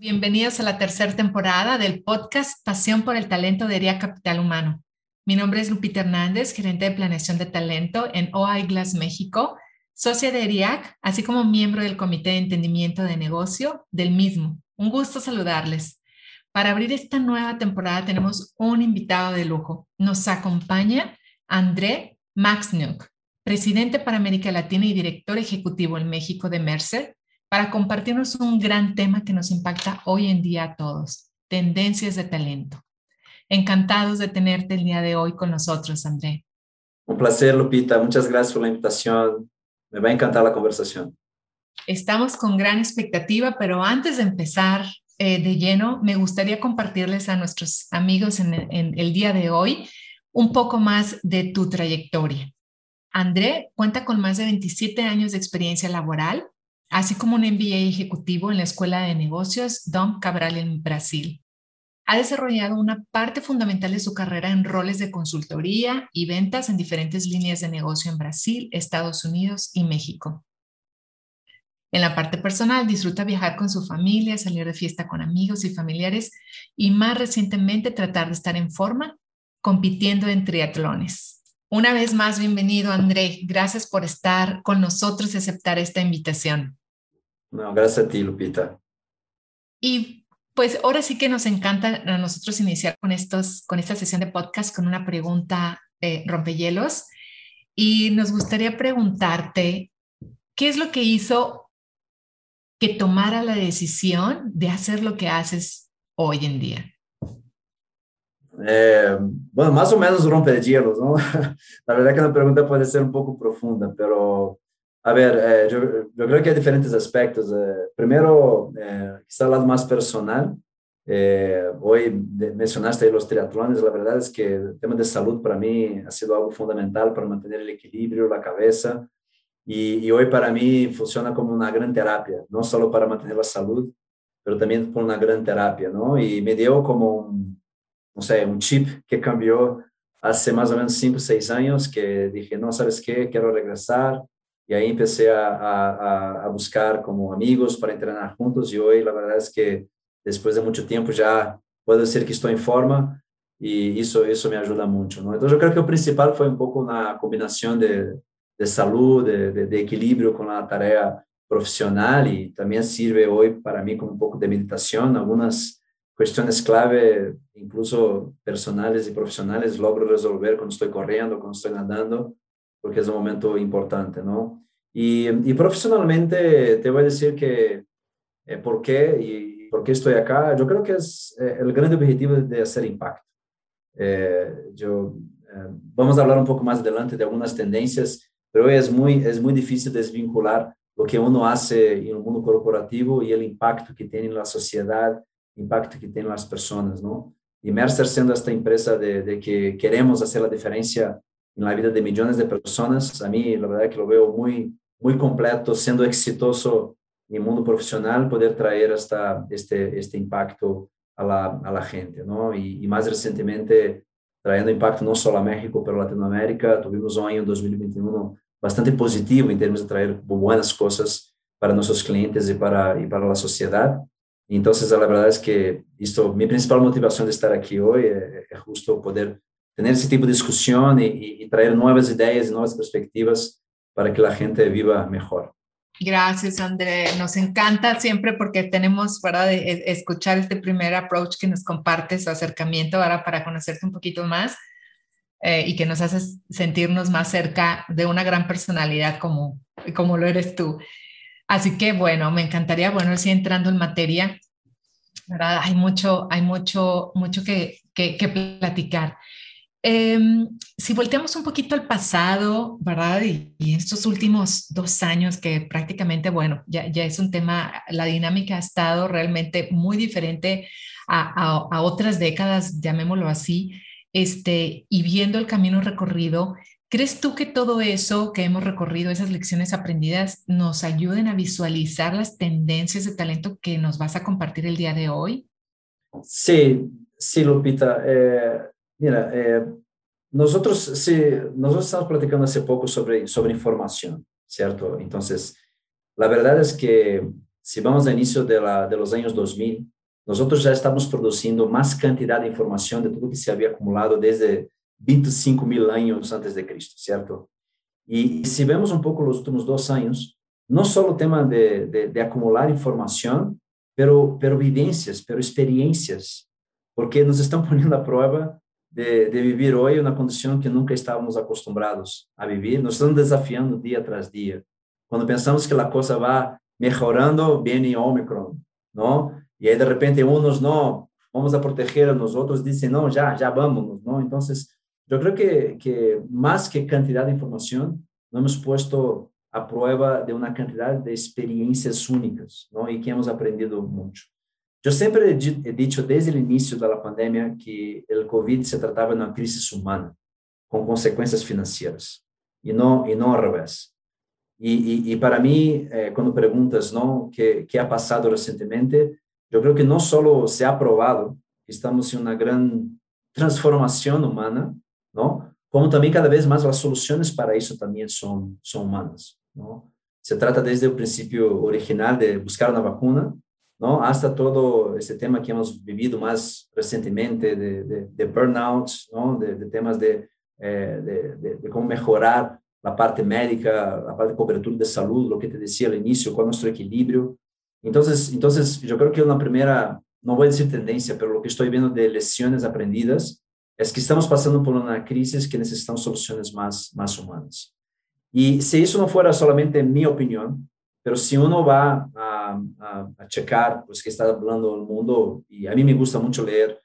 Bienvenidos a la tercera temporada del podcast Pasión por el Talento de ERIA Capital Humano. Mi nombre es Lupita Hernández, gerente de planeación de talento en OI Glass México, socia de ERIAC, así como miembro del Comité de Entendimiento de Negocio del mismo. Un gusto saludarles. Para abrir esta nueva temporada tenemos un invitado de lujo. Nos acompaña André Maxnuk, presidente para América Latina y director ejecutivo en México de Mercer, para compartirnos un gran tema que nos impacta hoy en día a todos, tendencias de talento. Encantados de tenerte el día de hoy con nosotros, André. Un placer, Lupita. Muchas gracias por la invitación. Me va a encantar la conversación. Estamos con gran expectativa, pero antes de empezar eh, de lleno, me gustaría compartirles a nuestros amigos en, en el día de hoy un poco más de tu trayectoria. André cuenta con más de 27 años de experiencia laboral, así como un MBA ejecutivo en la Escuela de Negocios Dom Cabral en Brasil ha desarrollado una parte fundamental de su carrera en roles de consultoría y ventas en diferentes líneas de negocio en Brasil, Estados Unidos y México. En la parte personal, disfruta viajar con su familia, salir de fiesta con amigos y familiares y más recientemente tratar de estar en forma compitiendo en triatlones. Una vez más, bienvenido André. Gracias por estar con nosotros y aceptar esta invitación. No, gracias a ti, Lupita. Y pues ahora sí que nos encanta a nosotros iniciar con, estos, con esta sesión de podcast con una pregunta eh, rompehielos y nos gustaría preguntarte, ¿qué es lo que hizo que tomara la decisión de hacer lo que haces hoy en día? Eh, bueno, más o menos rompehielos, ¿no? La verdad que la pregunta puede ser un poco profunda, pero a ver, eh, yo, yo, creo que hay diferentes aspectos. Eh, primero, eh, quizá el lado más personal. Eh, hoy mencionaste los triatlones, la verdad es que el tema de salud para mí ha sido algo fundamental para mantener el equilibrio, la cabeza. Y, y hoy para mí funciona como una gran terapia, no solo para mantener la salud, pero también por una gran terapia, ¿no? Y me dio como un, no sé, un chip que cambió hace más o menos cinco, seis años, que dije, no, ¿sabes qué? Quiero regresar, y ahí empecé a, a, a, buscar como amigos para entrenar juntos y hoy la verdad es que después de mucho tiempo ya puedo decir que estoy en forma y eso, eso me ayuda mucho. ¿no? Entonces yo creo que lo principal fue un poco una combinación de, de salud, de, de, de, equilibrio con la tarea profesional y también sirve hoy para mí como un poco de meditación, algunas cuestiones clave, incluso personales y profesionales, logro resolver cuando estoy corriendo, cuando estoy nadando porque es un momento importante, ¿no? Y, y profesionalmente te voy a decir que eh, por qué y por qué estoy acá. Yo creo que es eh, el gran objetivo de hacer impacto. Eh, yo, eh, vamos a hablar un poco más adelante de algunas tendencias, pero es muy, es muy difícil desvincular lo que uno hace en el mundo corporativo y el impacto que tiene en la sociedad, impacto que tiene en las personas, ¿no? Y Mercer siendo esta empresa de, de que queremos hacer la diferencia en la vida de millones de personas. A mí, la verdad que lo veo muy, muy completo, siendo exitoso en el mundo profesional, poder traer hasta este, este impacto a la, a la gente, ¿no? Y, y, más recientemente, trayendo impacto no solo a México, pero a Latinoamérica. Tuvimos un año 2021 bastante positivo en términos de traer buenas cosas para nuestros clientes y para, y para la sociedad. Entonces, la verdad es que esto, mi principal motivación de estar aquí hoy es, es justo poder tener ese tipo de discusión y, y, traer nuevas ideas y nuevas perspectivas para que la gente viva mejor. Gracias, André. Nos encanta siempre porque tenemos para de escuchar este primer approach que nos compartes, acercamiento ahora para conocerte un poquito más eh, y que nos haces sentirnos más cerca de una gran personalidad como, como lo eres tú. Así que bueno, me encantaría, bueno, sí entrando en materia, ¿verdad? Hay mucho, hay mucho, mucho que, que, que platicar. Em, si volteamos un poquito al pasado, ¿verdad? Y, estos últimos dos años que prácticamente, bueno, ya, ya, es un tema, la dinámica ha estado realmente muy diferente a, a, otras décadas, llamémoslo así, este, y viendo el camino recorrido, ¿crees tú que todo eso que hemos recorrido, esas lecciones aprendidas, nos ayuden a visualizar las tendencias de talento que nos vas a compartir el día de hoy? Sí, sí, Lupita. Eh, Mira, eh, nosotros, sí, nosotros estamos platicando hace poco sobre, sobre información, ¿cierto? Entonces, la verdad es que si vamos al inicio de, la, de los años 2000, nosotros ya estamos produciendo más cantidad de información de todo que se había acumulado desde 25 mil años antes de Cristo, ¿cierto? Y, si vemos un poco los últimos dos años, no solo el tema de, de, de acumular información, pero, pero vivencias, pero experiencias, porque nos están poniendo a prueba de, de viver hoje na condição que nunca estávamos acostumados a viver. Nos estamos desafiando dia tras dia. Quando pensamos que a coisa vai melhorando, vem o Omicron, não? E aí, de repente, uns não, vamos a proteger, nos outros dizem, não, já, já vamos, não? Então, eu creio que, que que quantidade de información, nos hemos puesto a prueba de uma quantidade de experiências únicas, não? E que hemos aprendido muito. Eu sempre he dicho desde o início da pandemia que o COVID se tratava de uma crise humana, com consequências financeiras, e não e não ao revés. E, e, e para mim, eh, quando perguntas não que que ha passado recentemente, eu creio que não só se ha provado que estamos em uma grande transformação humana, não, como também cada vez mais as soluções para isso também são são humanas, não. Se trata desde o princípio original de buscar uma vacuna ¿no? Hasta todo ese tema que hemos vivido más recientemente de, de, de burnout, ¿no? De, de temas eh, de, cómo mejorar la parte médica, la parte de cobertura de salud, lo que te decía al inicio, cuál es nuestro equilibrio. Entonces, entonces yo creo que una primera, no voy a decir tendencia, pero lo que estoy viendo de lecciones aprendidas es que estamos pasando por una crisis que necesitamos soluciones más, más humanas. Y si eso no fuera solamente mi opinión, pero si uno va a a, a, checar pues que está hablando el mundo y a mí me gusta mucho leer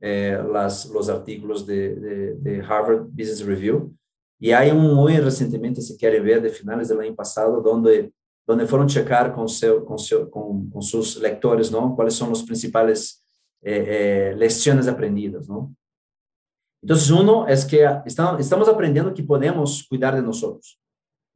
eh, las, los artículos de, de, de, Harvard Business Review y hay un muy recientemente, si quiere ver, de finales del año pasado, donde, donde fueron checar con, seu, con, seu, con, con, sus lectores, ¿no? Cuáles son las principales eh, eh, lecciones aprendidas, ¿no? Entonces, uno es que estamos, estamos aprendiendo que podemos cuidar de nosotros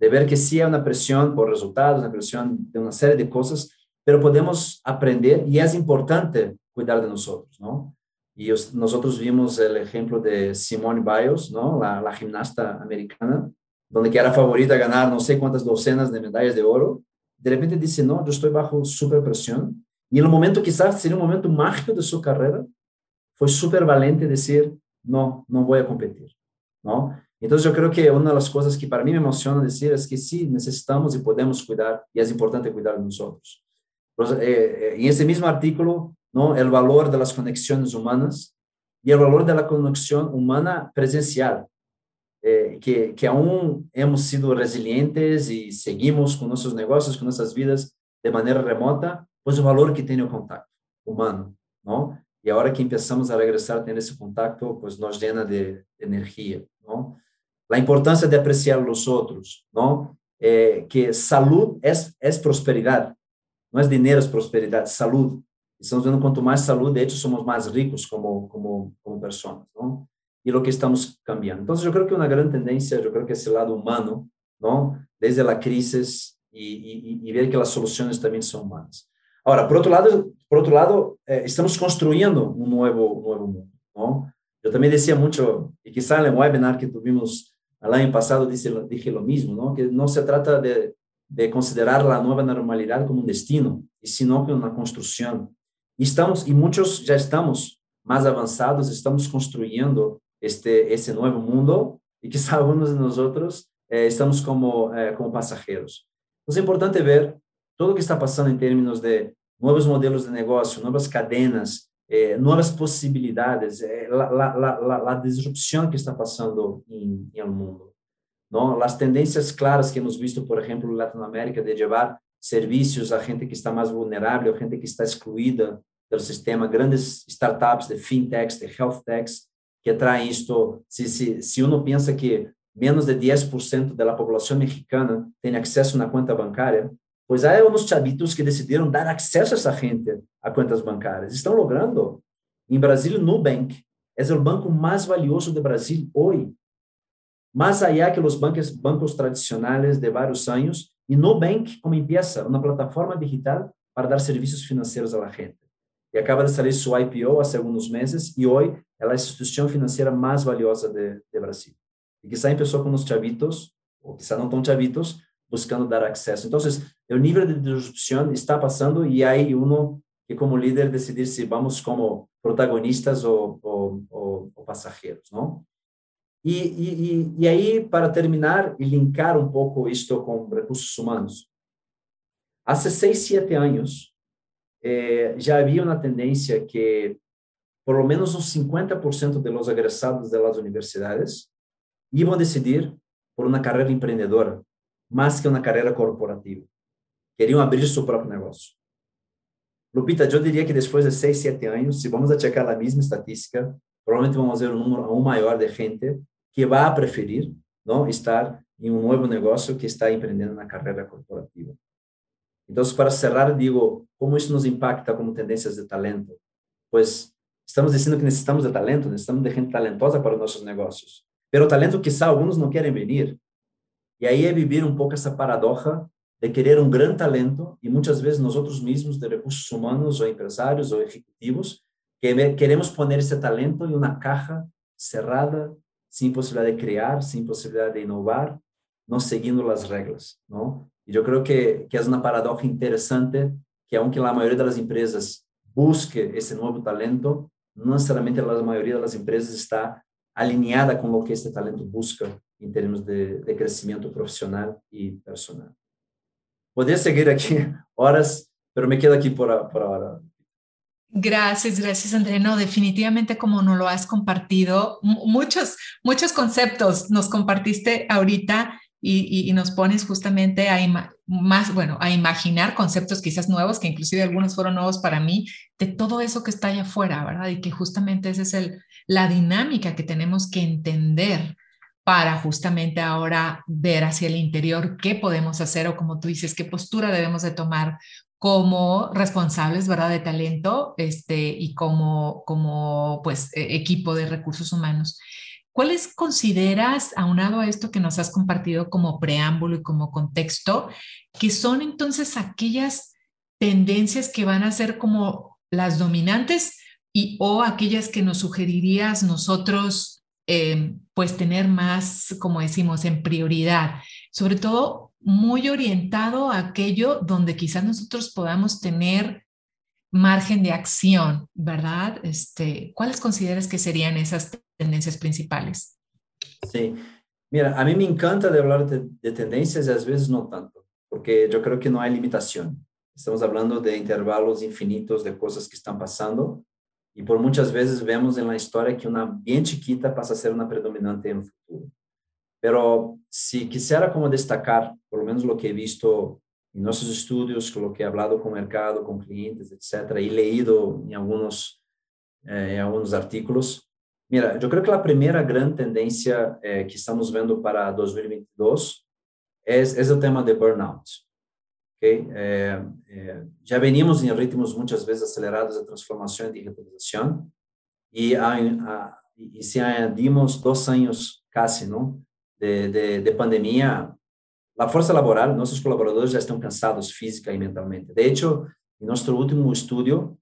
de ver que sí hay una presión por resultados, una presión de una serie de cosas, pero podemos aprender y es importante cuidar de nosotros, ¿no? Y nosotros vimos el ejemplo de Simone Biles, ¿no? La, gimnasta americana, donde que era favorita a ganar no sé cuántas docenas de medallas de oro. De repente dice, no, yo estoy bajo super presión. Y en el momento quizás sería un momento mágico de su carrera, fue súper valiente decir, no, no voy a competir, ¿no? Então, eu creo que uma das coisas que para mim me emociona dizer é que sim, necessitamos e podemos cuidar, e é importante cuidar de nós. Em eh, esse eh, mesmo artículo, não, o valor das conexões humanas e o valor da conexão humana presencial, eh, que, que aún hemos sido resilientes e seguimos com nossos negócios, com nossas vidas de maneira remota, pois o valor que tem o contato humano, não? E a hora que começamos a regressar, tendo esse contato, pois nos llena de energia, não? a importância de apreciar os outros, não? Eh, que saúde é, é prosperidade, não é dinheiro é prosperidade, saúde. Estamos vendo quanto mais saúde, de hecho, somos mais ricos como como como pessoas, não? E o que estamos cambiando. Então, eu acho que uma grande tendência, eu creo que esse lado humano, não? Desde a crise e, e, e ver que as soluções também são humanas. Agora, por outro lado, por outro lado, eh, estamos construindo um novo um novo mundo, não? Eu também dizia muito, e que quizá no webinar que tivemos lá em passado disse de lo mismo, não? que não se trata de, de considerar a nova normalidade como um destino, e sino como uma construção. E estamos e muitos já estamos mais avançados, estamos construindo este esse novo mundo e que alguns de nós outros eh, estamos como eh, como passageiros. Então, é importante ver tudo o que está passando em termos de novos modelos de negócio, novas cadenas, eh, nuevas posibilidades, eh, la, la, disrupción que está pasando en, en, el mundo. ¿no? Las tendencias claras que hemos visto, por ejemplo, en Latinoamérica, de llevar servicios a gente que está más vulnerable, a gente que está excluida del sistema, grandes startups de fintechs, de health techs, que traem isto. Se, se, se uno pensa que menos de 10% da população mexicana tem acesso na conta bancária, pois há uns chavitos que decidiram dar acesso a essa gente a contas bancárias. Estão logrando. Em Brasil, Nubank é o banco mais valioso do Brasil hoje. Mais allá que os bancos, bancos tradicionais de vários anos, e Nubank como empieza uma plataforma digital para dar serviços financeiros à gente. E acaba de sair sua IPO há alguns meses, e hoje ela é a instituição financeira mais valiosa de, de Brasil. E quizá empezou com os chavitos, ou quizá não tão chavitos, buscando dar acesso. Então, o nível de disrupção está passando e aí uno que como líder decidir se vamos como protagonistas ou, ou, ou, ou passageiros, não? E, e, e aí, para terminar e linkar um pouco isto com recursos humanos, há seis, sete anos, eh, já havia uma tendência que por lo menos uns 50% de los egresados de las universidades iam decidir por uma carreira empreendedora, mais que uma carreira corporativa. Queriam abrir seu próprio negócio. Lupita, eu diria que depois de seis, sete anos, se vamos a checar a mesma estatística, provavelmente vamos ver um número aún maior de gente que vai preferir não estar em um novo negócio que está empreendendo na carreira corporativa. Então, para cerrar, digo, como isso nos impacta como tendências de talento? Pois estamos dizendo que necessitamos de talento, necessitamos de gente talentosa para os nossos negócios. Pero talento quizá alguns não querem vir. E aí é viver um pouco essa paradoxa de querer um grande talento e muitas vezes nós outros mesmos de recursos humanos ou empresários ou executivos que queremos poner esse talento em uma caixa cerrada, sem possibilidade de criar, sem possibilidade de inovar, não seguindo as regras, não? E eu creio que que é uma paradoxa interessante que aunque a maioria das empresas busque esse novo talento, não necessariamente a maioria das empresas está alinhada com o que este talento busca em termos de, de crescimento profissional e personal. Poderia seguir aqui horas, pero me quedo aqui por, por ahora. Gracias, gracias André. No, definitivamente como nos lo has compartido, muchos, muchos conceptos nos compartiste ahorita y, y, nos pones justamente a más, bueno, a imaginar conceptos quizás nuevos, que inclusive algunos fueron nuevos para mí, de todo eso que está allá afuera, ¿verdad? Y que justamente esa es el, la dinámica que tenemos que entender para justamente ahora ver hacia el interior qué podemos hacer o como tú dices, qué postura debemos de tomar como responsables, ¿verdad?, de talento este, y como, como pues, e, equipo de recursos humanos. ¿Cuáles consideras, aunado a esto que nos has compartido como preámbulo y como contexto, que son entonces aquellas tendencias que van a ser como las dominantes y o aquellas que nos sugerirías nosotros, eh, pues tener más, como decimos, en prioridad? Sobre todo muy orientado a aquello donde quizás nosotros podamos tener margen de acción, ¿verdad? Este, ¿Cuáles consideras que serían esas tendencias principales? Sí, mira, a mí me encanta de hablar de, de tendencias y a veces no tanto, porque yo creo que no hay limitación. Estamos hablando de intervalos infinitos de cosas que están pasando y por muchas veces vemos en la historia que una bien chiquita pasa a ser una predominante el futuro. Pero si quisiera como destacar, por lo menos lo que he visto em nossos estudos, coloquei hablado com o mercado, com clientes, etc., e leído em alguns, eh, alguns artículos. Mira, eu creio que a primeira grande tendência eh, que estamos vendo para 2022 é, é o tema de burnout. Okay? Eh, já venimos em ritmos muitas vezes acelerados de transformação e digitalização, e, a, a, e se añadimos dois anos, quase, não, de, de, de pandemia, a força laboral, nossos colaboradores já estão cansados física e mentalmente. De hecho, em nosso último estudo,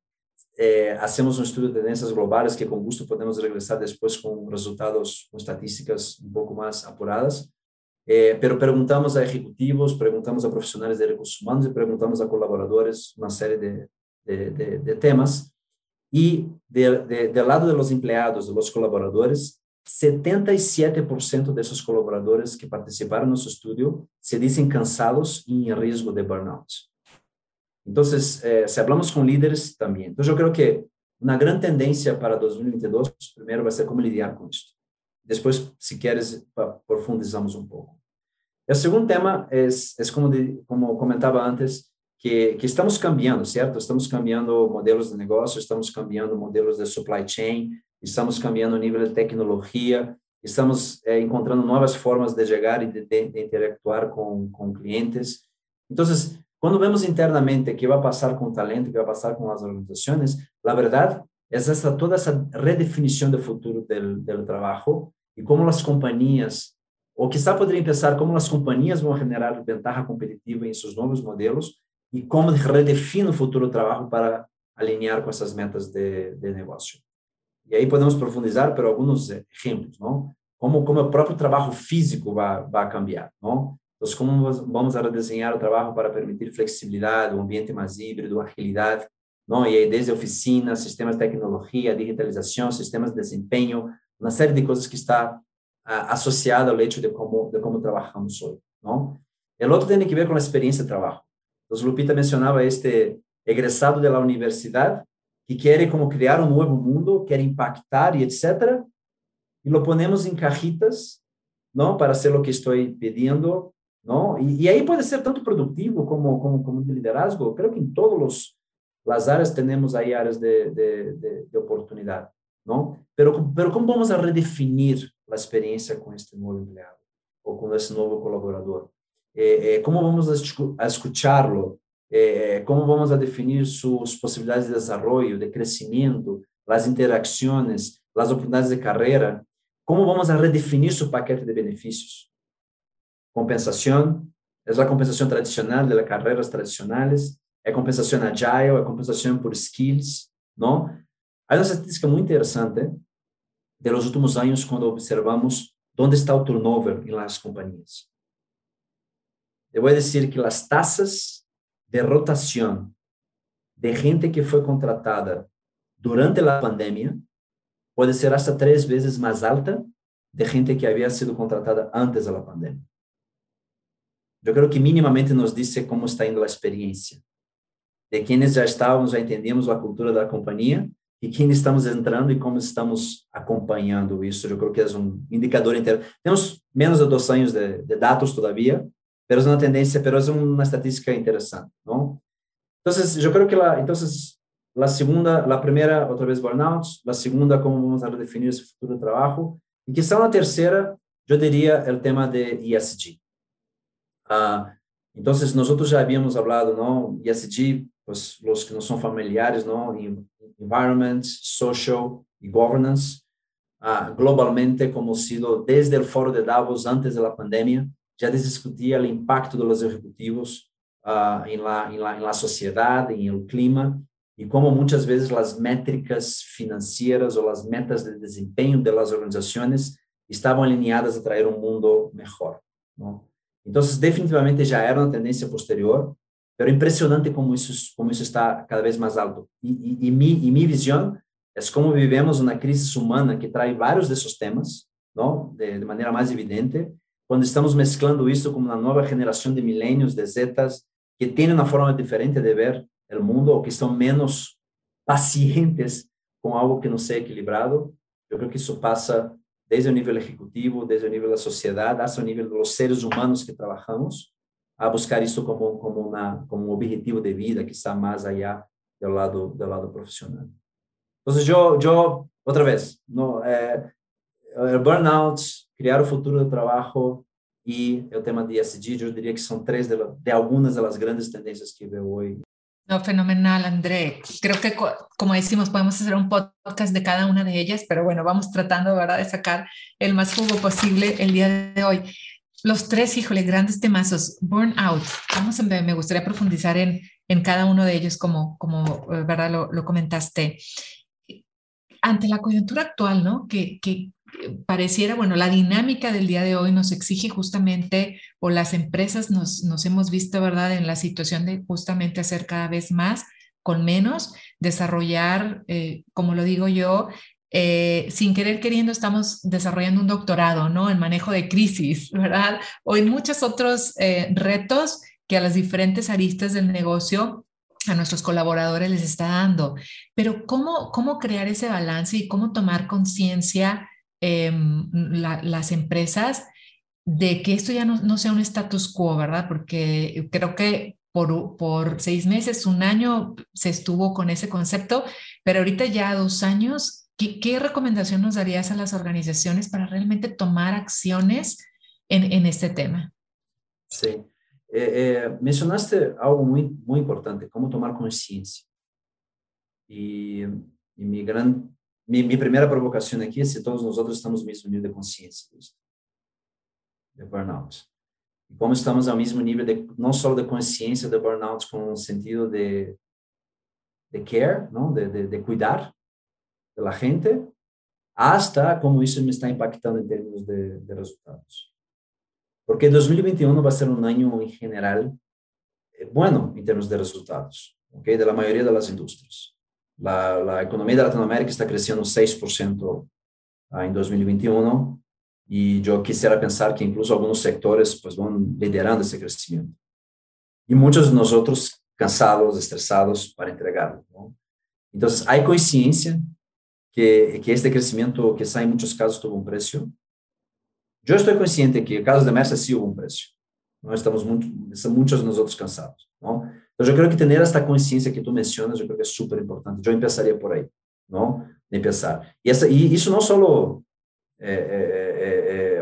eh, hacemos um estudo de tendências globais que com gosto podemos regressar depois com resultados, com estatísticas um pouco mais apuradas. Eh, pero perguntamos a ejecutivos, perguntamos a profesionales de recursos humanos y preguntamos a colaboradores una serie de, de, de, de temas. Y del lado de los empleados, de los colaboradores, 77% de esos colaboradores que participaron en nuestro estudio se dicen cansados y en riesgo de burnout. Entonces, eh, se si hablamos con líderes también. Entonces, yo creo que una gran tendencia para 2022, primero, va a ser cómo lidiar con esto. Depois, se queres, profundizamos um pouco. O segundo tema é, é como, de, como comentava antes, que, que estamos cambiando, certo? Estamos cambiando modelos de negócio, estamos cambiando modelos de supply chain, estamos cambiando a nível de tecnologia, estamos é, encontrando novas formas de chegar e de, de, de interactuar com, com clientes. Então, quando vemos internamente que vai passar com o talento, que vai passar com as organizações, a verdade é essa, toda essa redefinição do futuro do trabalho e como as companhias, ou quizá poderiam pensar como as companhias vão generar ventaja competitiva em seus novos modelos e como redefine o futuro do trabalho para alinhar com essas metas de, de negócio. E aí podemos profundizar por alguns exemplos, não? Como como o próprio trabalho físico vai vai cambiar, não? Então, como vamos redesenhar o trabalho para permitir flexibilidade, um ambiente mais híbrido, agilidade, não? E aí desde oficinas, sistemas de tecnologia, digitalização, sistemas de desempenho, uma série de coisas que está ah, associada ao hecho de como de como trabalhamos hoje, não? O outro tem que ver com a experiência de trabalho. Então, Lupita mencionava este egressado da universidade que quer como criar um novo mundo, quer impactar e etc. E lo ponemos em cajitas, não, para ser o que estou pedindo, não? E, e, aí pode ser tanto produtivo como como como de liderazgo. Creo que em todos os as áreas temos aí áreas de, de, de, de oportunidade, ¿no? Pero, pero ¿cómo vamos a redefinir la experiencia con este nuevo empleado o con este nuevo colaborador? Eh, eh, ¿Cómo vamos a, escucharlo? Eh, eh, ¿Cómo vamos a definir sus posibilidades de desarrollo, de crecimiento, las interacciones, las oportunidades de carrera? ¿Cómo vamos a redefinir su paquete de beneficios? Compensación, es la compensación tradicional de las carreras tradicionales, es compensación agile, es compensación por skills, ¿no? Há uma estatística muito interessante de los últimos anos quando observamos onde está o turnover em las companhias. Eu vou dizer que as taxas de rotação de gente que foi contratada durante a pandemia pode ser hasta três vezes mais alta de gente que havia sido contratada antes da pandemia. Eu creo que minimamente nos dice como está indo a experiência. De quienes já estávamos, já entendemos a cultura da companhia e quem estamos entrando e como estamos acompanhando isso. Eu acho que é um indicador inteiro. Temos menos de dois anos de, de dados, todavia, mas é uma tendência, mas é uma estatística interessante, tá não? Então, eu acho que la, entonces, segunda, a primeira outra vez burnouts, a segunda, como vamos definir esse futuro do trabalho, e que são a terceira, eu diria, o tema de ESG. Ah, então, nós já havíamos falado, não? ESG pues los que no son familiares, ¿no? Environment, social y governance, uh, globalmente, como sido desde el foro de Davos antes de la pandemia, já discutia o impacto dos executivos uh, em, la, em, la, em la sociedade, em el clima, e como muitas vezes as métricas financeiras ou as metas de desempenho das organizações estavam alinhadas a trazer um mundo melhor. Então, definitivamente já era uma tendência posterior, mas impressionante como isso como isso está cada vez mais alto. E, e, e, e minha visão é como vivemos uma crise humana que traz vários desses temas, não? De, de maneira mais evidente, quando estamos mesclando isso com uma nova geração de milênios, de zetas, que têm uma forma diferente de ver o mundo ou que estão menos pacientes com algo que não seja equilibrado, eu creio que isso passa desde o nível executivo, desde o nível da sociedade, até o nível dos seres humanos que trabalhamos, a buscar isso como como uma como um objetivo de vida que está mais allá do lado do lado profissional. Então, eu eu outra vez, no, é, burnout criar o futuro do trabalho e o tema de ESG, eu diria que são três de, de algumas das grandes tendências que veo hoje. No, fenomenal, André. Creo que, como decimos, podemos hacer un podcast de cada una de ellas, pero bueno, vamos tratando, ¿verdad?, de sacar el más jugo posible el día de hoy. Los tres, híjole, grandes temazos. Burnout. Vamos a, me gustaría profundizar en, en cada uno de ellos, como, como eh, ¿verdad?, lo, comentaste. Ante la coyuntura actual, ¿no? Que, que pareciera, bueno, la dinámica del día de hoy nos exige justamente, o las empresas nos, nos hemos visto, ¿verdad?, en la situación de justamente hacer cada vez más con menos, desarrollar, eh, como lo digo yo, eh, sin querer queriendo estamos desarrollando un doctorado, ¿no? En manejo de crisis, ¿verdad? O en muchos otros eh, retos que a las diferentes aristas del negocio a nuestros colaboradores les está dando. Pero ¿cómo, cómo crear ese balance y cómo tomar conciencia Em, las empresas de que esto ya no, sea un status quo, ¿verdad? Porque creo que por, por, seis meses, un año se estuvo con ese concepto, pero ahorita ya dos años ¿qué, recomendación nos darías a las organizaciones para realmente tomar acciones en, este tema? Sí. Eh, eh, mencionaste algo muy, muy importante, cómo tomar conciencia. Y, mi, gran, mi, mi, primera provocación aquí es si todos nosotros estamos en el mismo nivel de conciencia de burnout. Y cómo estamos al mismo nivel de, no solo de conciencia de burnout con un sentido de, de care, ¿no? de, de, de cuidar, de la gente, hasta cómo eso me está impactando en términos de, resultados. Porque 2021 va a ser un año en general eh, bueno en términos de resultados, ¿okay? de la mayoría de las industrias. La, la economía de Latinoamérica está creciendo 6% ah, en 2021 y yo quisiera pensar que incluso algunos sectores pues, van liderando ese crecimiento. Y muchos de nosotros cansados, estresados para entregarlo. ¿no? Entonces, hay conciencia que, que este que en muchos casos, tuvo un precio. Yo estoy consciente que el caso de Mercer sí hubo un precio. ¿no? Estamos muchos de nosotros cansados. ¿no? Entonces, yo creo que tener esta conciencia que tú mencionas, yo creo que es súper importante. Yo empezaría por ahí, ¿no? De empezar. Y, essa, y eso no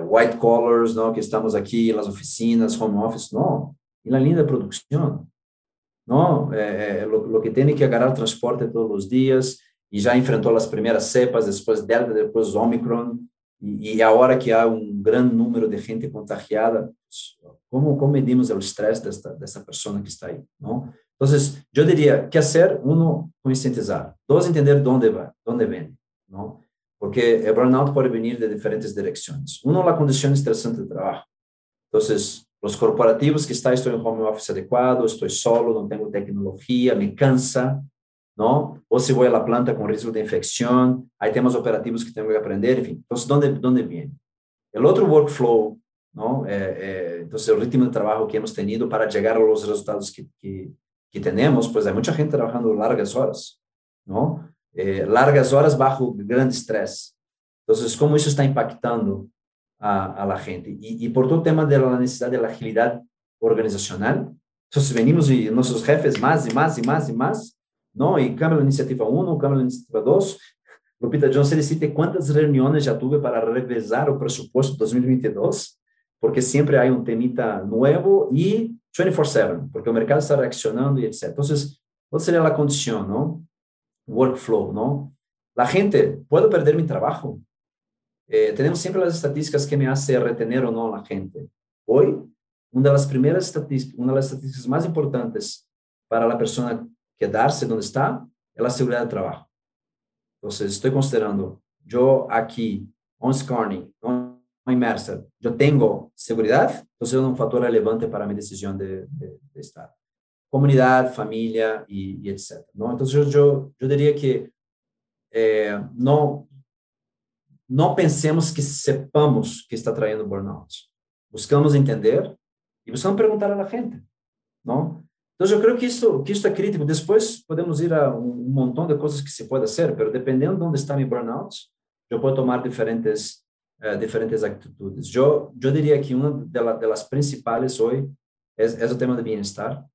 white collars, ¿no? Que estamos aquí en las oficinas, home office, no. En la línea de producción, ¿no? Lo, lo, que tiene que agarrar transporte todos los días, e já enfrentou as primeiras cepas, depois Delta, depois Omicron, e, e agora que há um grande número de gente contagiada, como, como medimos o estresse desta, dessa pessoa que está aí, não? Então, eu diria, que fazer? Um, conscientizar. Dois, entender de onde vai, onde vem, não? Porque o burnout pode vir de diferentes direções. Um, a condição estressante de trabalho. Então, os corporativos que estão, estou em home office adequado, estou solo, não tenho tecnologia, me cansa, ¿no? O si voy a la planta con riesgo de infección, hay temas operativos que tengo que aprender, en fin. Entonces, ¿dónde, dónde viene? El otro workflow, ¿no? Eh, eh, entonces, el ritmo de trabajo que hemos tenido para llegar a los resultados que, que, tenemos, pues hay mucha gente trabajando largas horas, ¿no? Eh, largas horas bajo gran estrés. Entonces, ¿cómo eso está impactando a, a la gente? Y, y, por todo el tema de la necesidad de la agilidad organizacional, entonces venimos y nuestros jefes más y más y más y más, ¿no? Y Câmara Iniciativa 1, Câmara Iniciativa 2. Lupita Johnson, decide cuántas reuniones ya tuve para revisar el presupuesto 2022, porque siempre hay un temita nuevo y 24/7, porque el mercado está reaccionando y etc. Entonces, ¿cuál sería la condición, no? Workflow, ¿no? La gente, ¿puedo perder mi trabajo? Eh, tenemos siempre las estadísticas que me hace retener o no a la gente. Hoy, una de las primeras estadísticas, una de las estadísticas más importantes para la persona quedarse donde está, é a segurança do trabalho. Então, estou considerando, eu aqui, on scorning, on immersa, eu tenho segurança, então é um fator relevante para minha decisão de, de, de estar. Comunidade, família e, etc. Então, eu, diria que eh, não, não pensemos que sepamos que está traindo burnout. Buscamos entender e buscamos perguntar à gente, não? Então, eu creio que isso, que isso é crítico. Depois, podemos ir a um, um montão de coisas que se pode fazer, mas dependendo de onde está meu burnout, eu posso tomar diferentes eh, diferentes atitudes. Eu, eu diria que uma delas principais hoje é, é o tema de bem-estar,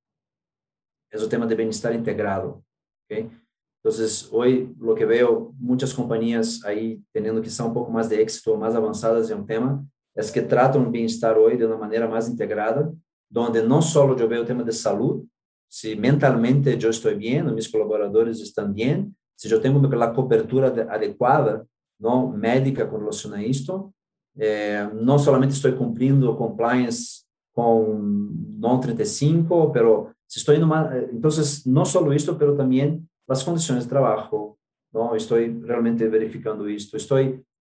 é o tema de bem-estar integrado. Então, hoje, o que vejo muitas companhias aí tendo que são um pouco mais de êxito, mais avançadas em um tema, é que tratam o bem-estar hoje de uma maneira mais integrada, onde não só eu vejo o tema de saúde, se mentalmente eu estou bem, meus colaboradores estão bem, se eu tenho a cobertura adequada, não médica com relação a isto, eh, não somente estou cumprindo o compliance com não 35, pero se estou indo mais, então não só isto, pero também as condições de trabalho, não estou realmente verificando isto, estou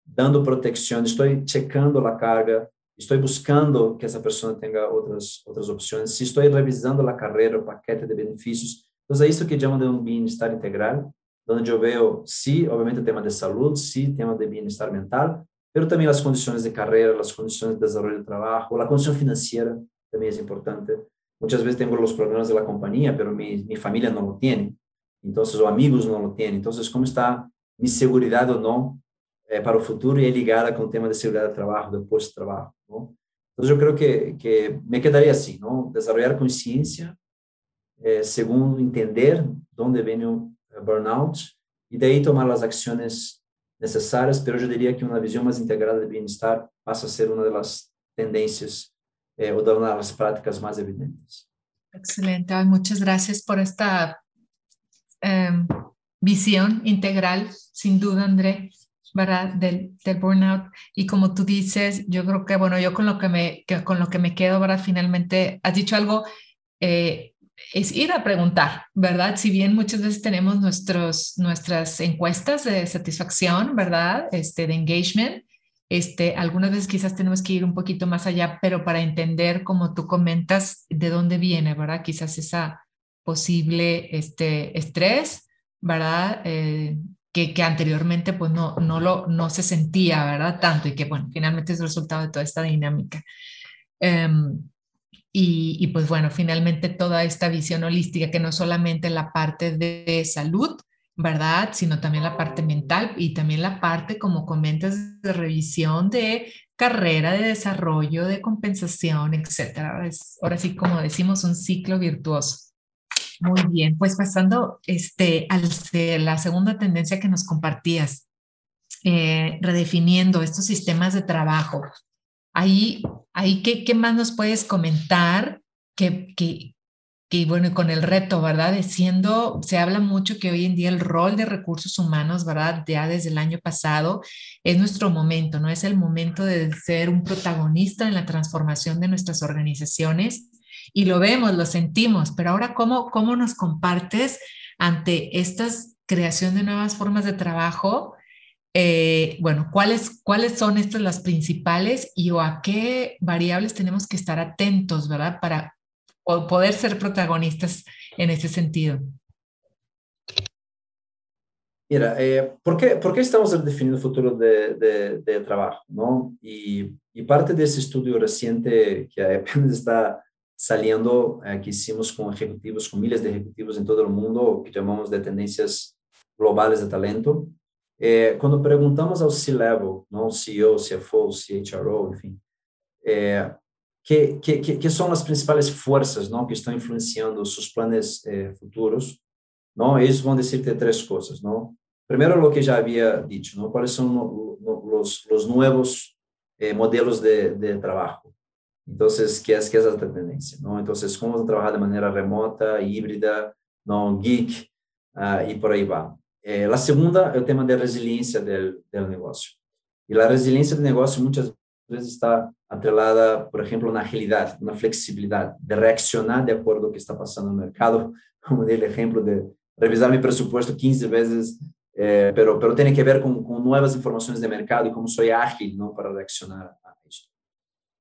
dando proteção, estou checando a carga, estou buscando que essa pessoa tenha outras outras opções, se estou revisando a carreira, o paquete de benefícios, então é isso que chamam de um bem-estar integral, onde eu vejo, sim, obviamente o tema de saúde, sim, tema de bem-estar mental, mas também as condições de carreira, as condições de desenvolvimento de trabalho, a condição financeira também é importante. Muitas vezes tenho os problemas da companhia, mas minha família não o tem, então os amigos não o têm, então como está minha segurança ou não eh, para o futuro e é ligada com o tema de segurança do trabalho, do posto de trabalho. ¿no? Entonces yo creo que, que me quedaría así, ¿no? Desarrollar conciencia, eh, segundo, entender dónde viene el burnout y de ahí tomar las acciones necessárias, mas eu diria que uma visão mais integrada de bem-estar passa a ser uma das tendências eh, ou das práticas mais evidentes. Excelente, Ay, muchas gracias por esta eh, visión integral, sin duda, André. ¿Verdad? Del, del, burnout. Y como tú dices, yo creo que, bueno, yo con lo que me, con lo que me quedo, ¿verdad? Finalmente, has dicho algo, eh, es ir a preguntar, ¿verdad? Si bien muchas veces tenemos nuestros, nuestras encuestas de satisfacción, ¿verdad? Este, de engagement, este, algunas veces quizás tenemos que ir un poquito más allá, pero para entender, como tú comentas, de dónde viene, ¿verdad? Quizás esa posible este, estrés, ¿verdad? Eh, que, que, anteriormente pues no, no, lo, no se sentía, ¿verdad? Tanto y que, bueno, finalmente es el resultado de toda esta dinámica. Um, y, y, pues bueno, finalmente toda esta visión holística que no solamente la parte de salud, ¿verdad? Sino también la parte mental y también la parte, como comentas, de revisión de carrera, de desarrollo, de compensación, etcétera. Es ahora sí, como decimos, un ciclo virtuoso. Muy bien, pues pasando este, a la segunda tendencia que nos compartías, eh, redefiniendo estos sistemas de trabajo. Ahí, ahí ¿qué, qué más nos puedes comentar? Que, que, que, bueno, con el reto, ¿verdad? siendo, se habla mucho que hoy en día el rol de recursos humanos, ¿verdad? Ya desde el año pasado, es nuestro momento, ¿no? Es el momento de ser un protagonista en la transformación de nuestras organizaciones y lo vemos, lo sentimos, pero ahora, ¿cómo, cómo nos compartes ante esta creación de nuevas formas de trabajo? Eh, bueno, ¿cuáles, ¿cuáles son estas las principales y o a qué variables tenemos que estar atentos, ¿verdad? Para poder ser protagonistas en ese sentido. Mira, eh, ¿por, qué, ¿por, qué, estamos definiendo el futuro de, de, de trabajo? ¿no? Y, y, parte de ese estudio reciente que apenas está saliendo, eh, que hicimos con ejecutivos, con miles de ejecutivos en todo el mundo, que llamamos de tendencias globales de talento. Eh, cuando preguntamos ao C-Level, não CEO, CFO, CHRO, enfim, é, que, que, que são as principais forças não, que estão influenciando os seus planos eh, futuros, não, eles vão dizer três coisas. Não? Primeiro, o que já havia dito, não? quais são os novos eh, modelos de, de trabalho. Então, que é, que é essa tendência. Não? Então, como trabalhar de maneira remota, híbrida, não geek, uh, e por aí vai. Eh, a segunda é o tema da resiliência do, do negócio. E a resiliência do negócio muitas vezes está atrelada, por exemplo, na agilidade, na flexibilidade, de reaccionar de acordo com o que está passando no mercado, como dei o exemplo de revisar meu pressuposto 15 vezes, eh, pero, pero tem que ver com, com novas informações de mercado e como sou ágil não para reaccionar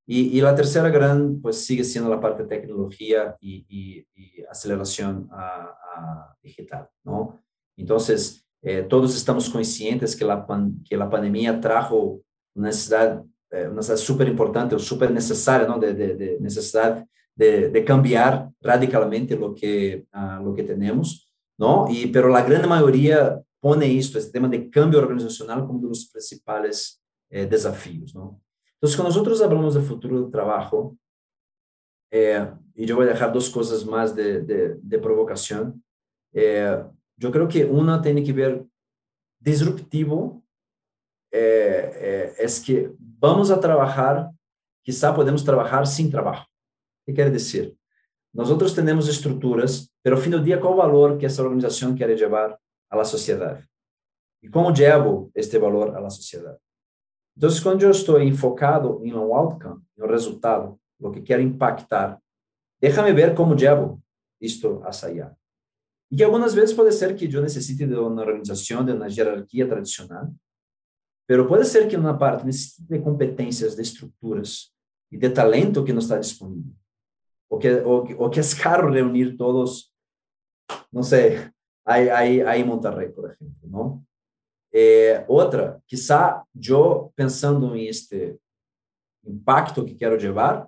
a isso. E, e a terceira grande, pues sigue sendo a parte de tecnologia e, e, e aceleração a, a digital, não? Então, eh, todos estamos conscientes que a que a pandemia trajo uma necessidade, eh, uma necessidade super importante ou super necessária, não, de, de, de necessidade de, de, cambiar radicalmente o que uh, lo que temos, não? E pero a grande maioria põe isto, esse tema de cambio organizacional como um dos principais eh, desafios, não? Então, quando nós falamos do futuro do trabalho, eh, e eu vou deixar duas coisas mais de, de, de provocação, eh, eu creio que uma tem que ver disruptivo é, é, é que vamos a trabalhar, quizá podemos trabalhar sem trabalho. O que quer dizer? Nós outros temos estruturas, mas ao fim do dia, qual o valor que essa organização quer levar à sociedade? E como levo este valor à sociedade? Então, quando eu estou enfocado em um outcome, em um resultado, o que quero impactar, deixa-me ver como levo isto a sair. E que algumas vezes pode ser que eu necessite de uma organização, de uma hierarquia tradicional, mas pode ser que uma parte necessite de competências, de estruturas e de talento que não está disponível. Ou que, ou, ou que é caro reunir todos, sei, aí, aí, aí em Monterrey, por exemplo, não? É, outra, quizá eu pensando em este impacto que quero levar,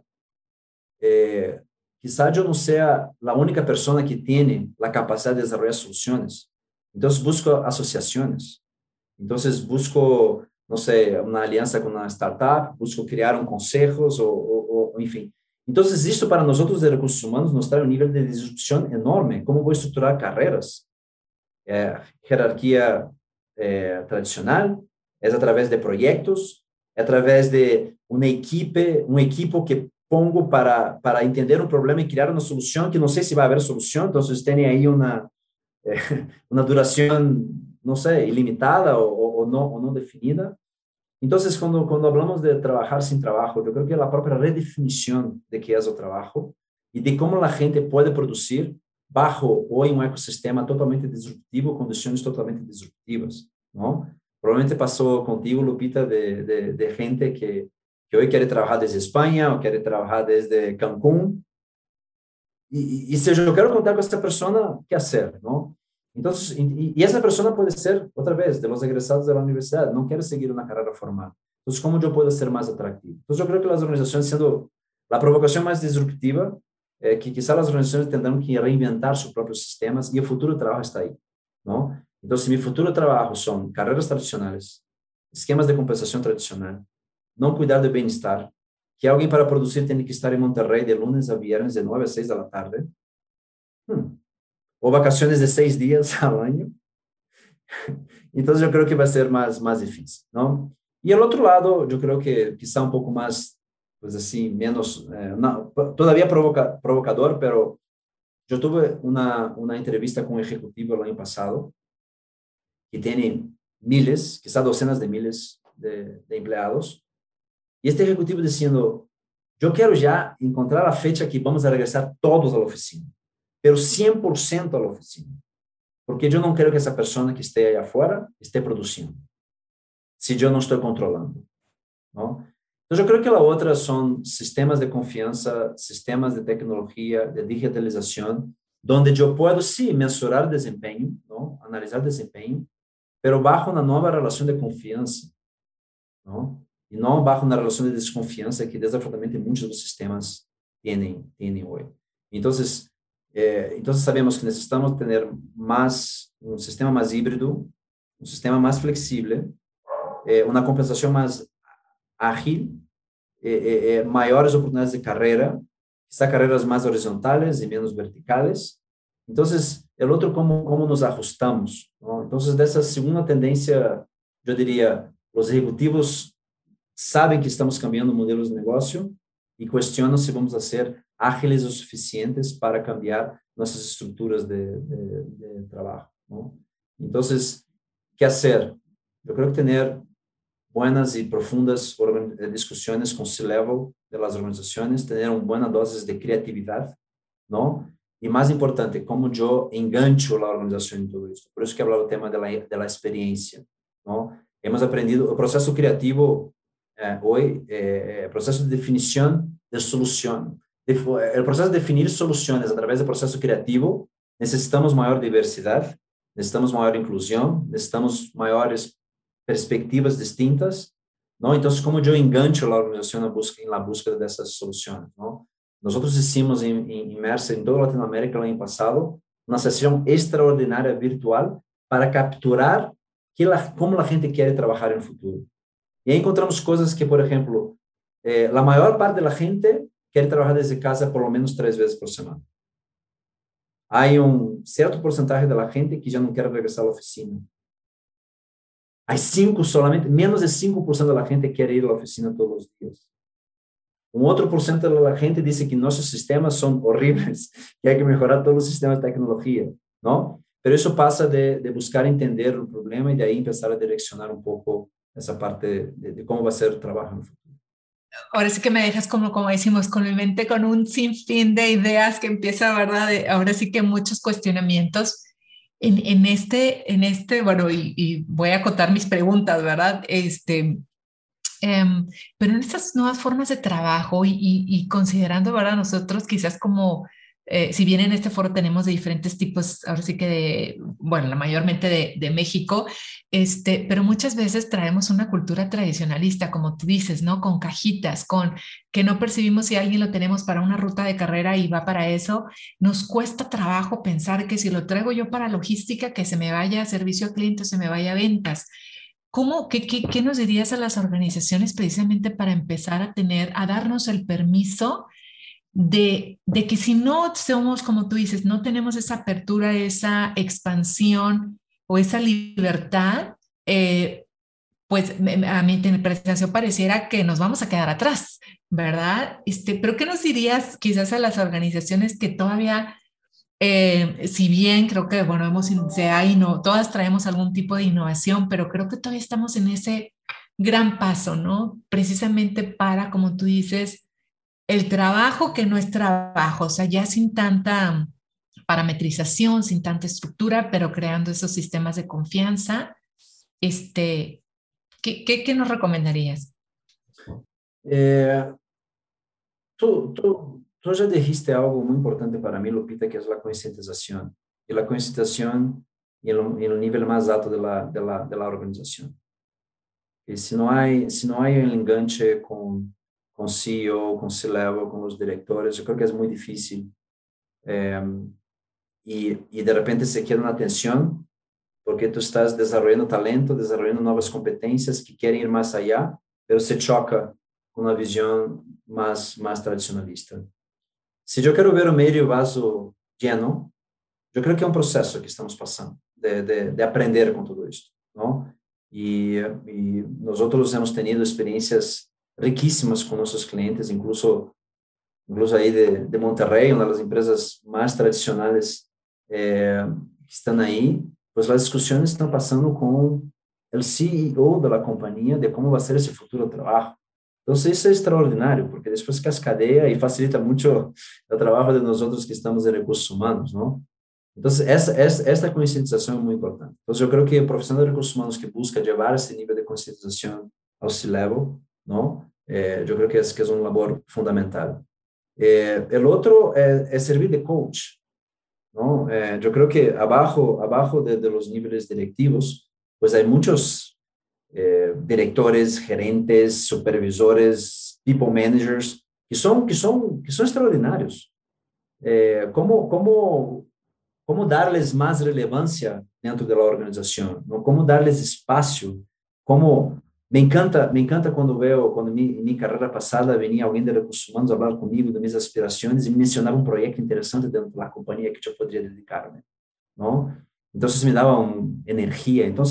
é, quizá eu não seja a única pessoa que tem a capacidade de desenvolver soluções. Então, busco associações. Então, busco, não sei, uma aliança com uma startup, busco criar um conselhos ou, ou, ou enfim. Então, isso para nós outros de recursos humanos nos traz um nível de disrupção enorme. Como vou estruturar carreiras, é, hierarquia eh, tradicional, es a través de proyectos, a través de una equipe, un equipo que pongo para, para entender un problema y crear una solución, que no sé si va a haber solución, entonces tiene ahí una, eh, una duración, no sé, ilimitada o, no, o no definida. Entonces, cuando, cuando hablamos de trabajar sin trabajo, yo creo que la propia redefinición de qué es el trabajo y de cómo la gente puede producir bajo hoy un ecosistema totalmente disruptivo, condiciones totalmente disruptivas, ¿no? Probablemente pasó contigo, Lupita, de, de, de gente que, que, hoy quiere trabajar desde España o quiere trabajar desde Cancún. Y, y, si yo quiero contar con esta persona, ¿qué hacer? ¿no? Entonces, y, y, esa persona puede ser, otra vez, de los egresados de la universidad, no quiere seguir una carrera formal. Entonces, ¿cómo yo puedo ser más atractivo? Entonces, yo creo que las organizaciones, siendo la provocación más disruptiva, é, que quizás as organizações terão que reinventar seus próprios sistemas e o futuro do trabalho está aí, não? Então, se meu futuro trabalho são carreiras tradicionais, esquemas de compensação tradicional, não cuidar do bem-estar, que alguém para produzir tem que estar em Monterrey de lunes a viernes de 9 a 6 da tarde, hum. ou vacações de seis dias ao ano, então, eu creio que vai ser mais mais difícil, não? E o outro lado, eu creio que está um pouco mais pues así, menos, eh, no, todavía provoca, provocador, pero yo tuve una, una entrevista con un ejecutivo el año pasado que tiene miles, quizás docenas de miles de, de empleados, y este ejecutivo diciendo, yo quiero ya encontrar la fecha que vamos a regresar todos a la oficina, pero 100% a la oficina, porque yo no quiero que esa persona que esté allá afuera esté produciendo, si yo no estoy controlando, ¿no? Entonces yo creo que la otra son sistemas de confianza, sistemas de tecnología, de digitalización, donde yo puedo sí mensurar desempeño, ¿no? Analizar desempeño, pero bajo una nueva relación de confianza, ¿no? Y no bajo una relación de desconfianza que desafortunadamente muchos de los sistemas tienen, tienen hoy. Entonces, eh, entonces sabemos que necesitamos tener más, un sistema más híbrido, un sistema más flexible, eh, una compensación más ágil, eh, mayores oportunidades de carrera, quizá carreras más horizontales y menos verticales. Entonces, el otro, cómo, cómo nos ajustamos. Entonces, de esa segunda tendencia, yo diría, los ejecutivos saben que estamos cambiando modelos de negocio y cuestionan si vamos a ser ágiles o suficientes para cambiar nuestras estructuras de, de, de trabajo. ¿no? Entonces, ¿qué hacer? Yo creo que tener buenas y profundas eh, discusiones con C-level de las organizaciones, tener una buena dosis de creatividad, ¿no? E mais importante, como eu engancho a organização em tudo isso. Por isso que eu o tema da da experiência. Não? Hemos aprendido o processo criativo eh, hoje eh, é processo de definição de solução. o processo de definir soluções através do processo criativo necessitamos maior diversidade, necessitamos maior inclusão, necessitamos maiores perspectivas distintas, não? Então, como eu engancho a organização na busca, na busca dessas soluções, não? Nós hicimos em, em imersa em toda a Latinoamérica no ano passado uma sessão extraordinária virtual para capturar que la, como a gente quer trabalhar no futuro. E aí encontramos coisas que, por exemplo, eh, a maior parte da gente quer trabalhar desde casa pelo menos três vezes por semana. Há um certo porcentagem da gente que já não quer regressar à oficina. Hay cinco solamente, menos de 5% de la gente quiere ir a la oficina todos los días. Un otro porcentaje de la gente dice que nuestros sistemas son horribles, que hay que mejorar todos los sistemas de tecnología, ¿no? Pero eso pasa de, de buscar entender el problema y de ahí empezar a direccionar un poco esa parte de, de, cómo va a ser el trabajo en el futuro. Ahora sí que me dejas como, como decimos, con mi mente con un sinfín de ideas que empieza, ¿verdad? De, ahora sí que muchos cuestionamientos. En, en este, en este, bueno, y, voy a acotar mis preguntas, ¿verdad? Este, Em, pero en estas nuevas formas de trabajo y, y, considerando, ¿verdad? Nosotros quizás como, eh, si bien en este foro tenemos de diferentes tipos, ahora sí que de, bueno, la mayormente de, de, México, este, pero muchas veces traemos una cultura tradicionalista, como tú dices, ¿no? Con cajitas, con que no percibimos si alguien lo tenemos para una ruta de carrera y va para eso. Nos cuesta trabajo pensar que si lo traigo yo para logística, que se me vaya a servicio a clientes, se me vaya a ventas ¿Cómo, qué, qué, qué, nos dirías a las organizaciones precisamente para empezar a tener, a darnos el permiso de, de, que si no somos, como tú dices, no tenemos esa apertura, esa expansión o esa libertad, eh, pues a mi interpretación pareciera que nos vamos a quedar atrás, ¿verdad? Este, pero ¿qué nos dirías quizás a las organizaciones que todavía, eh, si bien creo que, bueno, hemos, se hay, no, todas traemos algún tipo de innovación, pero creo que todavía estamos en ese gran paso, ¿no? Precisamente para, como tú dices, el trabajo que no es trabajo, o sea, ya sin tanta parametrización, sin tanta estructura, pero creando esos sistemas de confianza, este, ¿qué, qué, qué nos recomendarías? Eh, tú, tú, tú, ya dijiste algo muy importante para mí, Lupita, que es la concientización. Y la concientización en, en el nivel más alto de la, de la, de la organización. Y si no hay, si no hay un enganche con, con CEO, con C-Level, con los directores, yo creo que es muy difícil. Eh, y, y de repente se quiere una atención porque tú estás desarrollando talento, desarrollando nuevas competencias que quieren ir más allá, pero se choca com uma visão mais mais tradicionalista. Se eu quero ver o meio vaso lleno, eu creio que é um processo que estamos passando de, de, de aprender com tudo isso, não? E, e nós outros temos tenido experiências riquíssimas com nossos clientes, incluso incluso aí de, de Monterrey, uma das empresas mais tradicionais é, que estão aí, pois as discussões estão passando com o CEO da companhia de como vai ser esse futuro trabalho. Então, isso é extraordinário, porque depois cascadeia e facilita muito o trabalho de nós outros que estamos em recursos humanos, não? Então, essa, essa, essa conscientização é muito importante. Então, eu creio que o profissional de recursos humanos que busca levar esse nível de conscientização ao C-level, não? É, eu creio que essa que é uma labor fundamental. É, o outro é, é servir de coach, não? Eh, eu creio que abaixo, abaixo de, de los níveis directivos, pues há muitos eh, diretores, gerentes, supervisores, people managers que são que são que são extraordinários. Eh, como como darles mais relevância dentro da organização, não? como darles espaço, como me encanta, me encanta quando vejo, quando em minha carreira passada vinha alguém de recursos humanos falar comigo de minhas aspirações e me mencionava um projeto interessante dentro da companhia que eu poderia dedicar-me, não? Então, me dava uma energia. Então,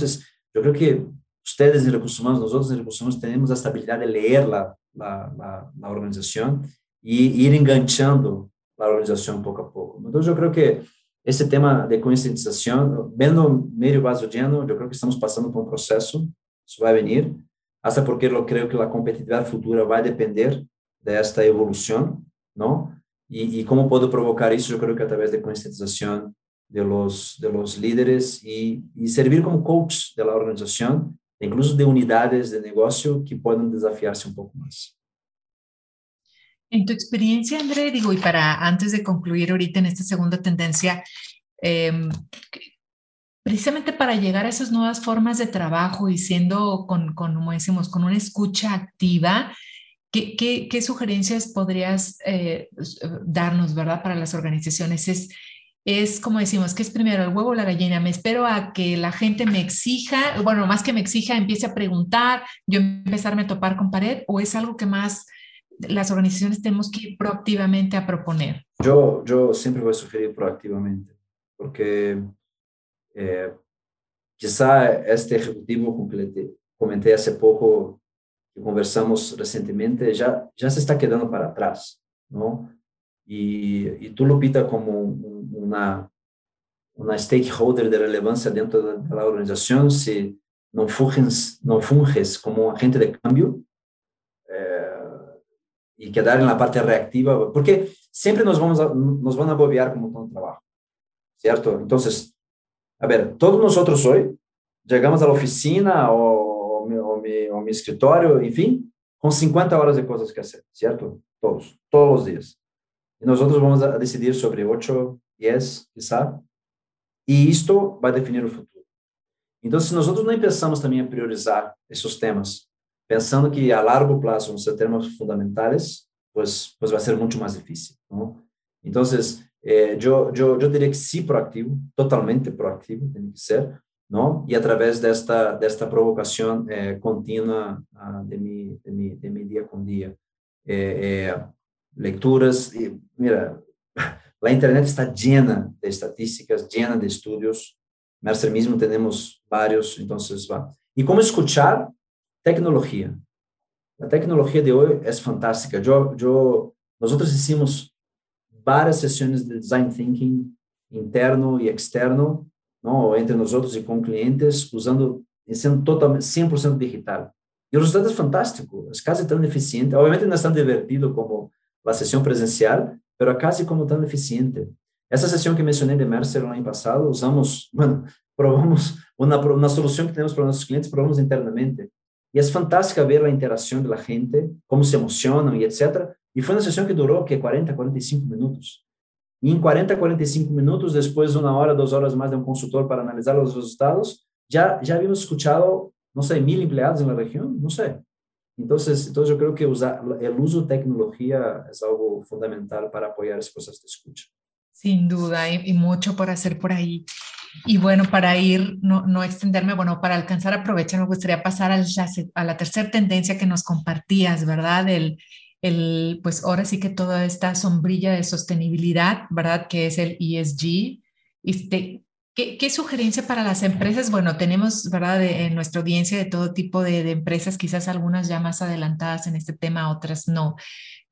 eu creio que vocês em recursos humanos, nós outros em recursos humanos, temos a estabilidade de ler a, a, a, organização e ir enganchando a organização pouco a pouco. Então, eu creio que esse tema de conscientização, vendo meio vaso lleno, eu creio que estamos passando por um processo, isso vai vir, até porque eu creio que a competitividade futura vai depender desta evolução, não? E, e como pode provocar isso? Eu creio que através de conscientização de los de los líderes e, e servir como coach da organização, incluso de unidades de negócio que podem desafiar-se um pouco mais. En tu experiencia, André, digo, y para antes de concluir ahorita en esta segunda tendencia, eh, precisamente para llegar a esas nuevas formas de trabajo y siendo, con, con como decimos, con una escucha activa, ¿qué, sugerencias podrías eh, darnos, verdad, para las organizaciones? Es, es como decimos, ¿qué es primero, el huevo o la gallina? Me espero a que la gente me exija, bueno, más que me exija, empiece a preguntar, yo empezarme a topar con pared, o es algo que más las organizaciones tenemos que ir proactivamente a proponer? Yo, yo siempre voy a sugerir proactivamente, porque eh, quizá este ejecutivo, como comenté hace poco, que conversamos recientemente, ya, ya se está quedando para atrás, ¿no? Y, y tú, Lupita, como una, una stakeholder de relevancia dentro de la organización, si no funges, no funges como agente de cambio, y quedar en la parte reactiva, porque siempre nos, vamos a, nos van a bobear como todo trabajo, ¿cierto? Entonces, a ver, todos outros somos. chegamos à oficina, ao, ao, meu, ao meu escritório, enfim, com 50 horas de coisas que fazer, certo? Todos, todos os dias. E nós vamos decidir sobre 8, 10, sabe. e isto vai definir o futuro. Então, se nós não começamos também a priorizar esses temas, pensando que a largo prazo vão ser temas fundamentais, pois, pois vai ser muito mais difícil. Não? Então, eh, yo, yo, yo diría que sí proactivo, totalmente proactivo, tem que ser, ¿no? E através desta, desta provocação eh, contínua de, mi, de, mi, de mi dia com dia. Eh, eh, lecturas, e, mira, a internet está llena de estatísticas, llena de estudos, Mercer mesmo temos vários, então, va. E como escuchar tecnología. La tecnología de hoy es fantástica. Yo, yo, nosotros hicimos várias sessões de design thinking interno e externo, não, entre nós outros e com clientes, usando sendo totalmente 100% digital. E o resultado é fantástico, é quase tão eficiente. Obviamente não é tão divertido como a sessão presencial, mas é quase como tão eficiente. Essa sessão que mencionei de Mercer no ano passado, usamos, bueno, provamos uma, uma solução que temos para nossos clientes, provamos internamente. E é fantástico ver a interação da gente, como se emocionam e etc. Y fue una sesión que duró que 40, 45 minutos. Y en 40, 45 minutos, después de una hora, dos horas más de un consultor para analizar los resultados, ya, ya habíamos escuchado, no sé, mil empleados en la región, no sé. Entonces, entonces yo creo que usar, el uso de tecnología es algo fundamental para apoyar ese proceso de escucha. Sin duda, y, mucho por hacer por ahí. Y bueno, para ir, no, no extenderme, bueno, para alcanzar a aprovechar, me gustaría pasar al, a la tercera tendencia que nos compartías, ¿verdad? El, pues ahora sí que toda esta sombrilla de sostenibilidad, ¿verdad? Que es el ESG. Este, ¿qué, ¿Qué, sugerencia para las empresas? Bueno, tenemos, ¿verdad? en nuestra audiencia de todo tipo de, de empresas, quizás algunas ya más adelantadas en este tema, otras no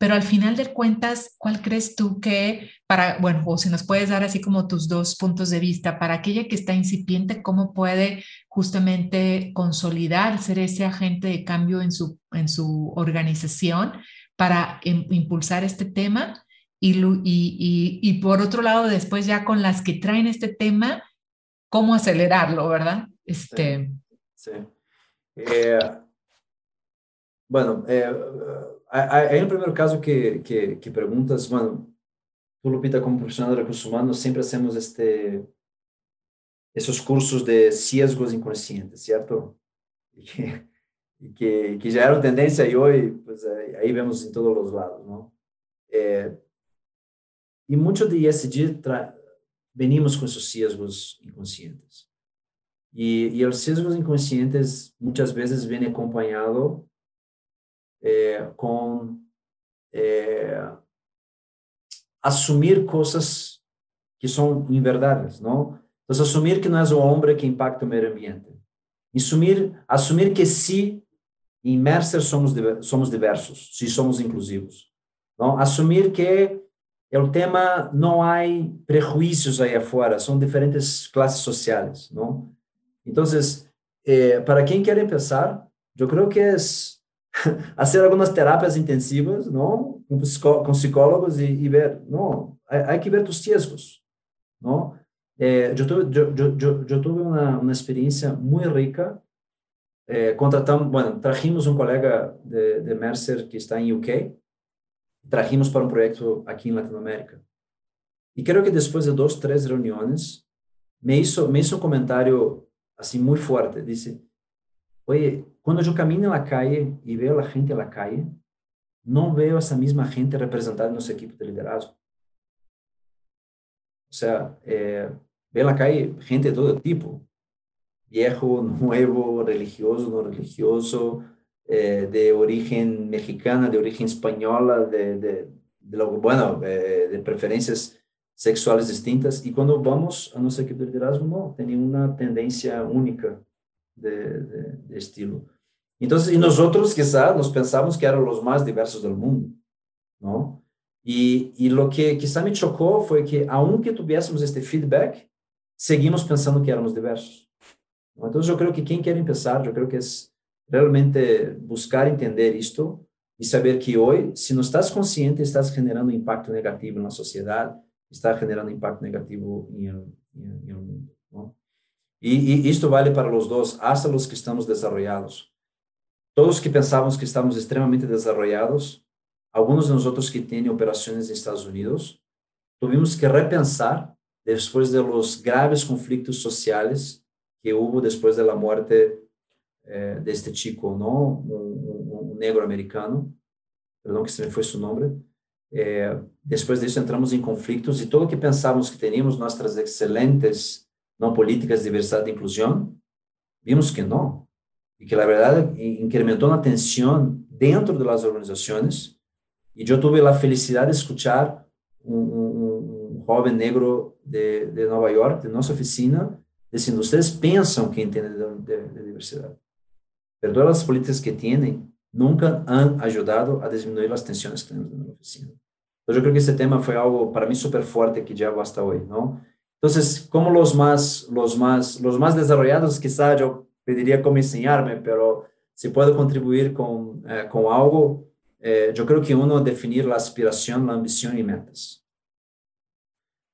pero al final de cuentas, ¿cuál crees tú que para, bueno, o si nos puedes dar así como tus dos puntos de vista, para aquella que está incipiente, cómo puede justamente consolidar, ser ese agente de cambio en su, en su organización para impulsar este tema? Y, y, y, por otro lado, después ya con las que traen este tema, cómo acelerarlo, ¿verdad? Este... Sí. Eh, bueno, eh, Aí, no primeiro caso que, que, que perguntas, bueno, tu, Lupita, como profissional de recursos humanos, sempre hacemos este, esses cursos de sesgos inconscientes, certo? E que, que, que já eram tendência e hoje, pues, aí vemos em todos os lados, não? É, e muito de ESG venimos com esses sesgos inconscientes. E, e os sesgos inconscientes muitas vezes vêm acompanhado é, com é, assumir coisas que são inverdades, não? Então, assumir que não é o homem que impacta o meio ambiente. Assumir, assumir que sim, em Mercer somos, somos diversos, se somos inclusivos. Não? Assumir que o tema não há prejuízos aí afora, são diferentes classes sociais, não? Então, eh, para quem quer empezar, eu creio que é hacer algunas terapias intensivas, ¿no? Con, con psicólogos y, y, ver, hay, hay, que ver tus riesgos, ¿no? Eh, yo, yo, tuve una, una experiencia muy rica. Eh, contratamos, bueno, trajimos un colega de, de Mercer que está en UK, trajimos para un proyecto aquí en Latinoamérica. Y creo que después de dos, tres reuniones, me hizo, me hizo un comentario así muy fuerte. Dice, oye, Quando eu caminho na calle e vejo a gente na calle, não vejo essa mesma gente representada em nossa equipe de liderazgo. O sea, eh, veo na calle gente de todo tipo, viejo, nuevo, religioso, no religioso, eh, de origen mexicana, de origen española, de, de, de lo, bueno, eh, de preferências sexuales distintas. E quando vamos a nossa equipe de liderazgo, não, tem uma tendência única de, de, estilo. Entonces, y nosotros quizá nos pensamos que eran los más diversos del mundo, ¿no? Y, y lo que quizá me chocó fue que, aunque tuviésemos este feedback, seguimos pensando que éramos diversos. Entonces, yo creo que quien quiere empezar, yo creo que es realmente buscar entender esto y saber que hoy, si no estás consciente, estás generando impacto negativo en la sociedad, estás generando impacto negativo mundo. ¿no? Y, y esto vale para los dos, hasta los que estamos desarrollados. Todos que pensávamos que estávamos extremamente desarrollados, alguns de nós que têm operações nos Estados Unidos, tuvimos que repensar depois de los graves conflitos sociais que houve depois da morte eh, deste chico, não, um, um, um, negro americano, perdão que se me foi seu nome. Eh, depois disso entramos em conflitos e tudo que pensávamos que teríamos nossas excelentes não políticas de diversidade e inclusão, vimos que não y que la verdad incrementó la tensión dentro de las organizaciones. Y yo tuve la felicidad de escuchar un, un, un joven negro de, de, Nueva York, de nuestra oficina, Assim, dizendo vocês pensam que entendem de, de, de diversidade. Pero todas as políticas que têm nunca han ajudado a diminuir as tensões que temos na oficina. Então, eu creo que esse tema foi algo para mim super forte que já basta hoje, não? Então, como os mais, os mais, os mais desenvolvidos, quizás eu pediria como ensinar-me, pero se pode contribuir com eh, com algo, eh, eu creo que uno é definir a aspiração, a ambição e metas.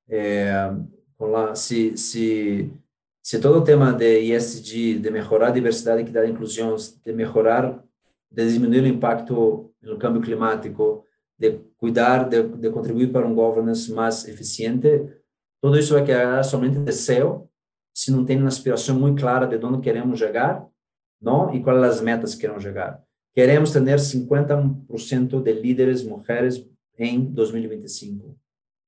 Eh, la, se si todo el tema de ESG, de mejorar diversidad, equidad e inclusión, de mejorar, de disminuir el impacto en el cambio climático, de cuidar, de, de contribuir para un governance más eficiente, todo isso vai quedar somente deseo se não tem uma aspiração muito clara de onde queremos chegar, não? E quais as metas que queremos chegar. Queremos ter 50% de líderes mulheres em 2025,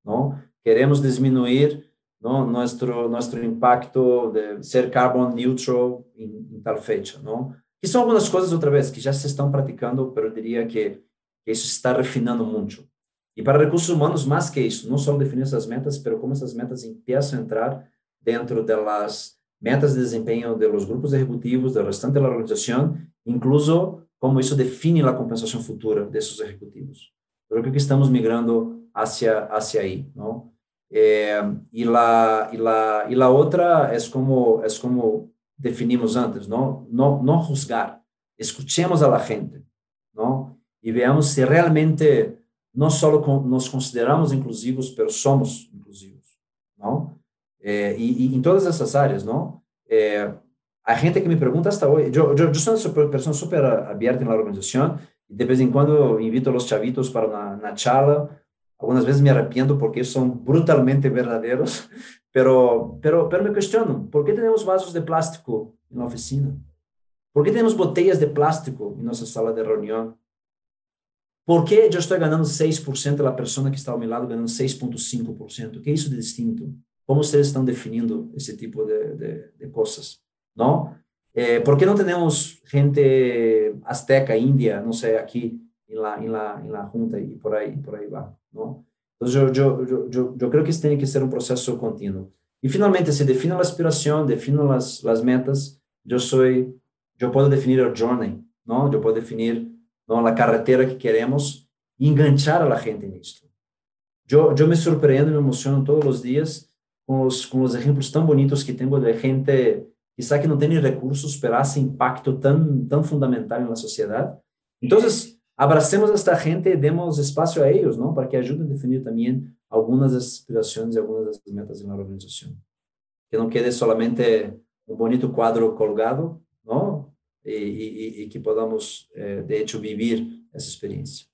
não? Queremos diminuir não, nosso nosso impacto de ser carbon neutral em, em tal fecha, não? Que são algumas coisas outra vez que já se estão praticando, mas eu diria que, isso se está refinando muito. E para recursos humanos, mais que isso, não só definir essas metas, mas como essas metas empiezam a entrar dentro das metas de desempenho dos grupos executivos, do restante da organização, incluso como isso define a compensação futura desses executivos. Eu creo que estamos migrando hacia, hacia aí, não? Eh, e la e la e la outra é como é como definimos antes, não não não juzgar, escuchemos a la gente, não? E veamos se realmente não só nos consideramos inclusivos, mas somos inclusivos, não? É, e, em todas essas áreas, não? É, a gente que me pergunta hasta hoje, eu, sou uma pessoa super aberta na organização, de vez em quando invito os chavitos para na, na charla, algumas vezes me arrependo porque são brutalmente verdadeiros, pero, pero, pero me questiono, por que temos vasos de plástico na oficina? Por que temos botelhas de plástico em nossa sala de reunião? ¿Por qué yo estoy ganando 6% la persona que está a mi lado ganando 6.5%? ¿Qué es eso de distinto? ¿Cómo ustedes están definiendo ese tipo de, de, de cosas? Eh, ¿Por qué no tenemos gente azteca, india, no sé, aquí en la, en la, en la junta y por ahí, por ahí va? ¿no? Entonces yo, yo, yo, yo, creo que tiene que ser un proceso continuo. Y finalmente, se define la aspiración, defino las, las metas, yo soy, yo puedo definir el journey, ¿no? Yo puedo definir ¿no? la carretera que queremos y enganchar a la gente en esto. Yo, yo me sorprendo y me emociono todos los días con los, con los ejemplos tan bonitos que tengo de gente quizá que no tiene recursos, pero hace impacto tan, tan fundamental en la sociedad. Entonces, abracemos a esta gente y demos espacio a ellos, ¿no? Para que ayuden a definir también algunas de las aspiraciones y algunas de las metas de la organización. Que no quede solamente un bonito cuadro colgado, ¿no? y, y, y que podamos, eh, de hecho, vivir esa experiencia.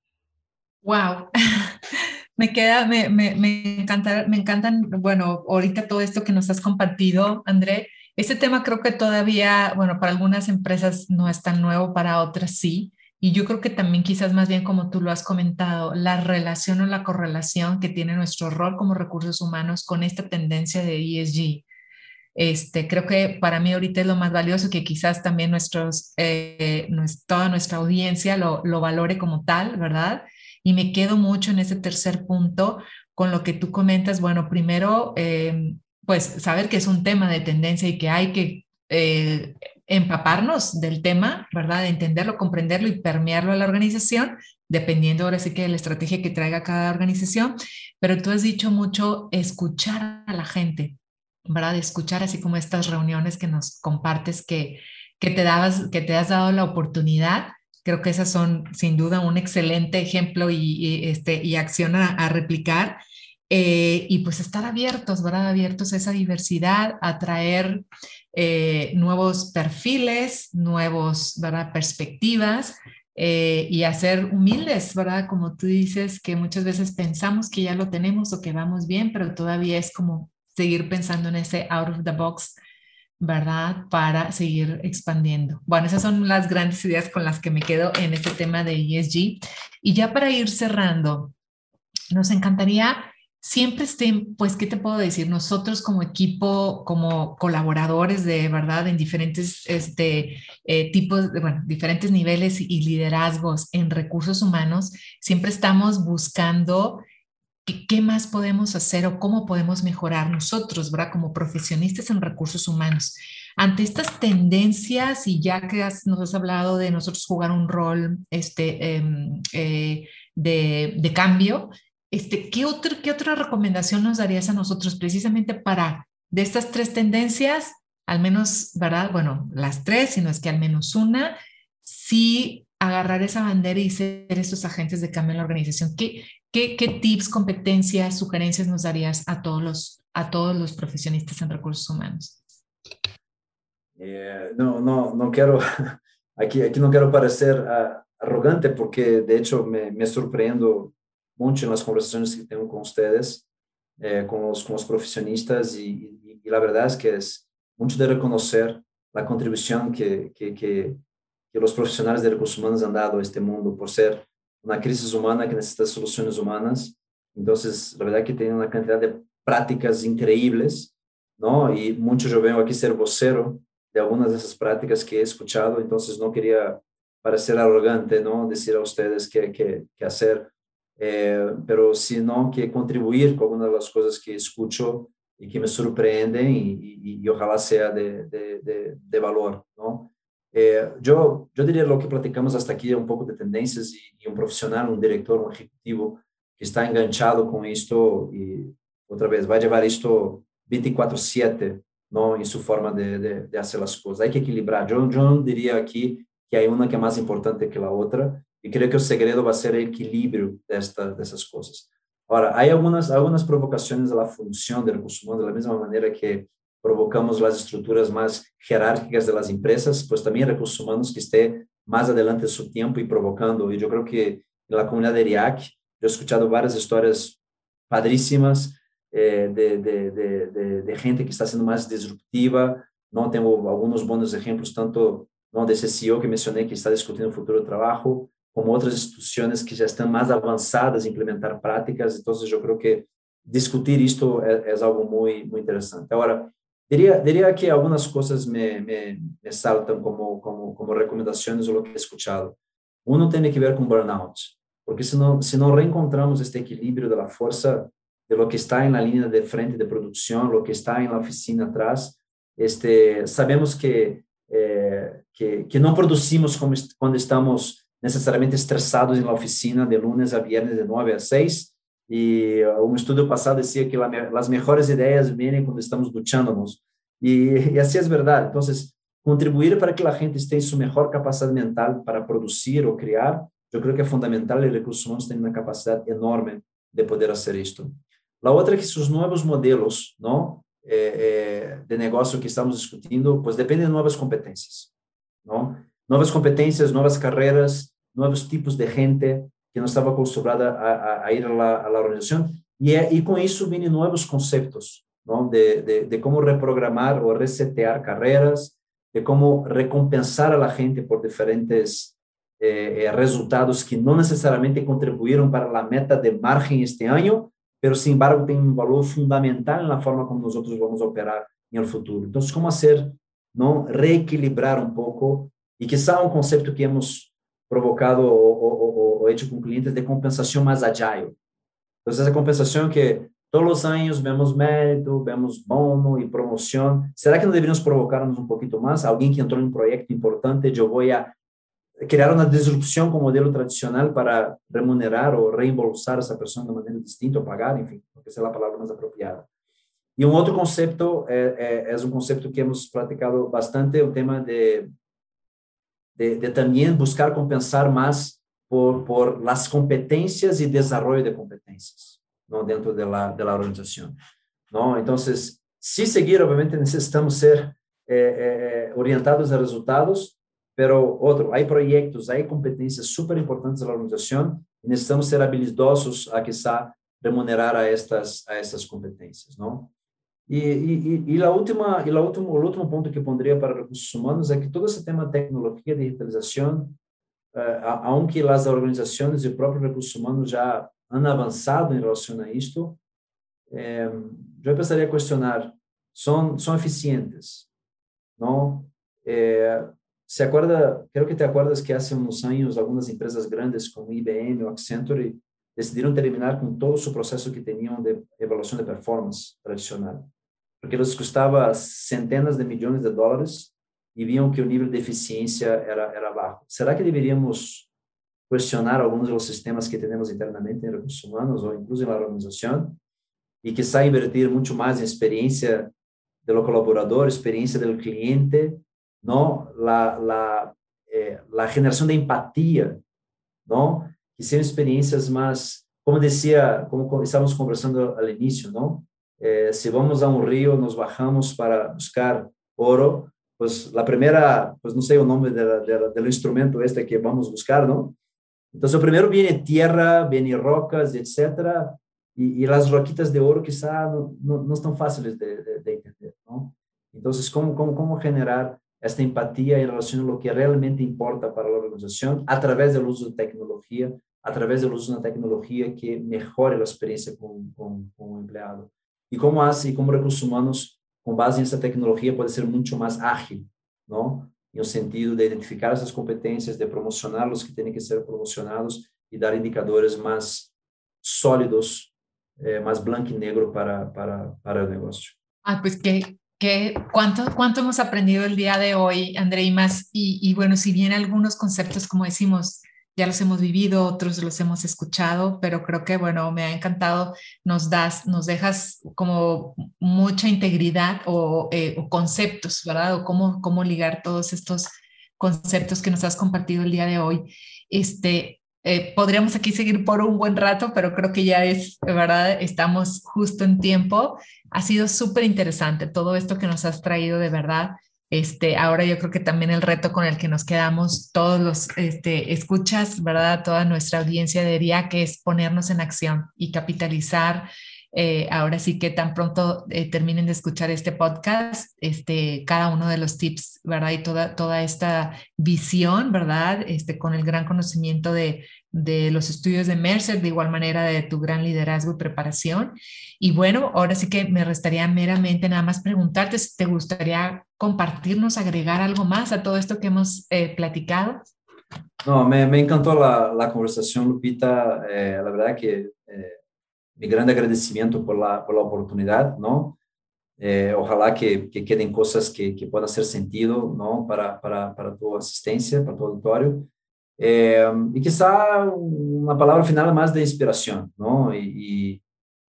Wow. me queda, me, me, me, encanta, me encantan, bueno, ahorita todo esto que nos has compartido, André. Este tema creo que todavía, bueno, para algunas empresas no es tan nuevo, para otras sí. Y yo creo que también quizás más bien como tú lo has comentado, la relación o la correlación que tiene nuestro rol como recursos humanos con esta tendencia de ESG. Este, creo que para mí ahorita es lo más valioso que quizás también nuestros, eh, toda nuestra audiencia lo, lo, valore como tal, ¿verdad? Y me quedo mucho en ese tercer punto con lo que tú comentas. Bueno, primero, eh, pues saber que es un tema de tendencia y que hay que eh, empaparnos del tema, ¿verdad? Entenderlo, comprenderlo y permearlo a la organización, dependiendo ahora sí que de la estrategia que traiga cada organización. Pero tú has dicho mucho escuchar a la gente, ¿verdad? De escuchar así como estas reuniones que nos compartes que, que, te, dabas, que te has dado la oportunidad. Creo que esas son sin duda un excelente ejemplo y, este, y acción a, replicar. Eh, y pues estar abiertos, ¿verdad? Abiertos a esa diversidad, a traer eh, nuevos perfiles, nuevos. Perspectivas eh, y a ser humildes, ¿verdad? Como tú dices, que muchas veces pensamos que ya lo tenemos o que vamos bien, pero todavía es como seguir pensando en ese out of the box, ¿verdad? Para seguir expandiendo. Bueno, esas son las grandes ideas con las que me quedo en este tema de ESG. Y ya para ir cerrando, nos encantaría siempre estén, pues, ¿qué te puedo decir? Nosotros como equipo, como colaboradores de verdad en diferentes este, eh, tipos, de, diferentes niveles y liderazgos en recursos humanos, siempre estamos buscando ¿Qué, más podemos hacer o cómo podemos mejorar nosotros, ¿verdad? Como profesionistas en recursos humanos. ante estas tendencias y ya que nos has hablado de nosotros jugar un rol este, em, eh, de, de, cambio, este, ¿qué, otro, ¿qué otra recomendación nos darías a nosotros precisamente para de estas tres tendencias, al menos, ¿verdad? Bueno, las tres, si no es que al menos una, sí agarrar esa bandera y ser esos agentes de cambio en la organización. ¿Qué, qué, qué tips, competencias, sugerencias nos darías a todos los, a todos los profesionistas en recursos humanos? Eh, no, no, no quiero, aquí, aquí no quiero parecer uh, arrogante porque de hecho me, me, sorprendo mucho en las conversaciones que tengo con ustedes, eh, con, los, con los profesionistas y, y, y, la verdad es que es mucho de reconocer la contribución que, que, que, que los profesionales de recursos humanos han dado a este mundo por ser una crisis humana que necesita soluciones humanas. Entonces, la verdad que tienen una cantidad de prácticas increíbles, ¿no? Y mucho yo vengo aquí ser vocero de algunas de esas prácticas que he escuchado, entonces no quería parecer arrogante, ¿no? Decir a ustedes qué, qué, qué hacer, eh, pero sino que contribuir con algunas de las cosas que escucho y que me sorprenden y, y, y ojalá sea de, de, de, de valor, ¿no? Eh, yo, yo diría lo que platicamos hasta aquí, un poco de tendencias y, y, un profesional, un director, un ejecutivo que está enganchado con esto y otra vez va a llevar esto 24/7 ¿no? en su forma de, hacer las cosas. Hay que equilibrar. Yo, yo diría aquí que hay una que es más importante que la otra y creo que el segredo va a ser el equilibrio de, esta, de esas cosas. Ahora, hay algunas, algunas provocaciones a la función del recurso humano de la misma manera que provocamos las estructuras más jerárquicas de las empresas, pues también recursos humanos que esté más adelante de su tiempo y provocando. Y yo creo que en la comunidad de RIAC, yo he escuchado varias historias padrísimas eh, de, de, de, de, gente que está siendo más disruptiva. No tengo algunos buenos ejemplos, tanto ¿no? de ese CEO que mencioné que está discutiendo el futuro del trabajo, como outras instituições que já estão mais avançadas em implementar práticas. Então, eu creio que discutir isto é, é algo muito, muito interessante. Agora, diria, diria que algumas coisas me, me, me saltam como, como, como recomendações ou o que he escuchado. Um tem que ver com burnout, porque se não, se não reencontramos este equilíbrio da força de lo que está na linha de frente de produção, lo que está na oficina atrás, este, sabemos que, eh, que, que não produzimos como quando estamos necessariamente estressados na oficina de lunes a viernes de 9 a 6. E uh, um estudo passado dizia que as melhores ideias vêm quando estamos duchando-nos. E, e assim é verdade. Então, contribuir para que a gente tenha sua melhor capacidade mental para produzir ou criar, eu creio que é fundamental e recursos humanos têm uma capacidade enorme de poder fazer isto. A outra é que os novos modelos não, eh, eh, de negócio que estamos discutindo, pois dependem de novas competências. Não? Nuevas competencias, nuevas carreras, nuevos tipos de gente que no estaba acostumbrada a, a, a ir a a y con eso vienen nuevos conceptos ¿no? de, de, de reprogramar o resetear carreras, de cómo recompensar a la gente por diferentes eh, resultados que no necesariamente contribuyeron para la meta de margen este año, pero sin embargo tem um valor fundamental na forma como nós vamos operar no futuro. Então, como fazer não reequilibrar um pouco e que é um conceito que hemos provocado ou, ou, ou hecho com clientes de compensação mais agile. Então, essa compensação que todos os anos vemos mérito, vemos bono e promoção. Será que não deveríamos provocarmos um pouquinho mais? Alguém que entrou em um projeto importante, eu vou a crear una disrupción con modelo tradicional para remunerar o reembolsar a esa persona de manera distinta o pagar, en fin, porque esa es la palabra más apropiada. Y un otro concepto eh, eh, es un concepto que hemos platicado bastante, el tema de, de, de buscar compensar más por, por, las competencias y desarrollo de competencias ¿no? dentro de la, de la. ¿no? Entonces, si seguir, obviamente necesitamos ser eh, orientados a resultados, Pero outro, há projetos, há competências super importantes da organização e necessitamos ser habilidosos a quizá remunerar a estas a estas competências, não? E, e, e, a última, e a último, o último ponto que pondria para recursos humanos é que todo esse tema de tecnologia, digitalização, uh, aunque as organizações e o próprio recursos humanos já han avançado em relação a isto, eh, eu pensaria a questionar, são, são eficientes, não? Eh, se acuerda, creo que te acuerdas que hace unos años algunas empresas grandes como IBM o Accenture decidieron terminar con todo su proceso que tenían de evaluación de performance tradicional porque eles custava centenas de milhões de dólares e viam que o nível de eficiência era, era baixo. Será que deveríamos questionar alguns dos sistemas que temos internamente em recursos humanos ou incluso na organização e que sai invertir muito mais em experiência do colaborador, experiência do cliente, não? La la eh, la generação de empatia, não? Que sejam experiências mais como dizia, como estávamos conversando ao início, não? Eh, si vamos a un río, nos bajamos para buscar oro, pues la primera, pues no sé el nombre de del instrumento este que vamos a buscar, ¿no? Entonces, primero viene tierra, viene rocas, etcétera, y, y, las roquitas de oro quizá no, no, no están fáciles de, de, de, entender, ¿no? Entonces, ¿cómo, cómo, cómo generar esta empatía en relación a lo que realmente importa para la organización a través del uso de tecnología, a través del uso de una tecnología que mejore la experiencia con, con, con un empleado? Y cómo hace, y cómo recursos humanos, con base en esa tecnología, puede ser mucho más ágil, ¿no? En el sentido de identificar esas competencias, de promocionar los que tienen que ser promocionados y dar indicadores más sólidos eh, más blanco y negro para, para, para el negocio. Ah, pues que, que cuánto, cuánto hemos aprendido el día de hoy, André, y más. Y, y, bueno, si bien algunos conceptos, como decimos, ya los hemos vivido, otros los hemos escuchado, pero creo que, bueno, me ha encantado, nos das, nos dejas como mucha integridad o, eh, o conceptos, ¿verdad? O cómo, cómo ligar todos estos conceptos que nos has compartido el día de hoy. Este, eh, podríamos aquí seguir por un buen rato, pero creo que ya es, ¿verdad? Estamos justo en tiempo. Ha sido súper interesante todo esto que nos has traído de verdad. Este, ahora yo creo que también el reto con el que nos quedamos todos los este, escuchas, ¿verdad? Toda nuestra audiencia diría que es ponernos en acción y capitalizar eh, ahora sí que tan pronto eh, terminen de escuchar este podcast, este, cada uno de los tips, ¿verdad? Y toda, toda esta visión, ¿verdad? Este, con el gran conocimiento de, de los estudios de Mercer, de igual manera de tu gran liderazgo y preparación. Y bueno, ahora sí que me restaría meramente nada más preguntarte si te gustaría compartirnos, agregar algo más a todo esto que hemos eh, platicado. No, me, me encantó la, la, conversación, Lupita. la verdad que mi grande agradecimiento por la, por la oportunidad, ¿no? Eh, ojalá que, que, queden cosas que, que puedan hacer sentido, ¿no? Para, para, para tu asistencia, para tu auditorio. Eh, y quizá una palabra final más de inspiración, ¿no? Y,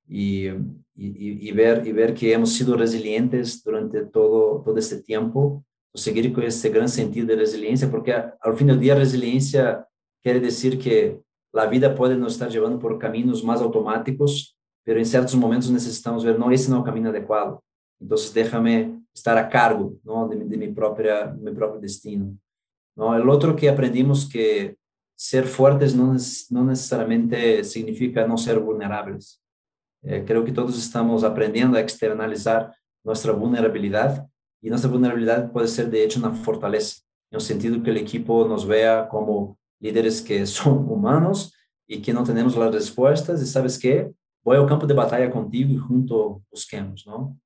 y, y, y, ver, y ver que hemos sido resilientes durante todo, todo este tiempo, seguir con ese gran sentido de resiliencia, porque al fin del día resiliencia quiere decir que la vida puede nos estar llevando por caminos más automáticos, pero en ciertos momentos necesitamos ver, no, ese no es el camino adecuado. Entonces déjame estar a cargo ¿no? de, de mi, propia, mi propio destino. ¿no? El otro que aprendimos que ser fuertes no, no necesariamente significa no ser vulnerables. Eh, creo que todos estamos aprendiendo a externalizar nuestra vulnerabilidad y nuestra vulnerabilidad puede ser de hecho una fortaleza, en el sentido que el equipo nos vea como líderes que son humanos y que no tenemos las respuestas y sabes qué, voy al campo de batalla contigo y junto busquemos, ¿no?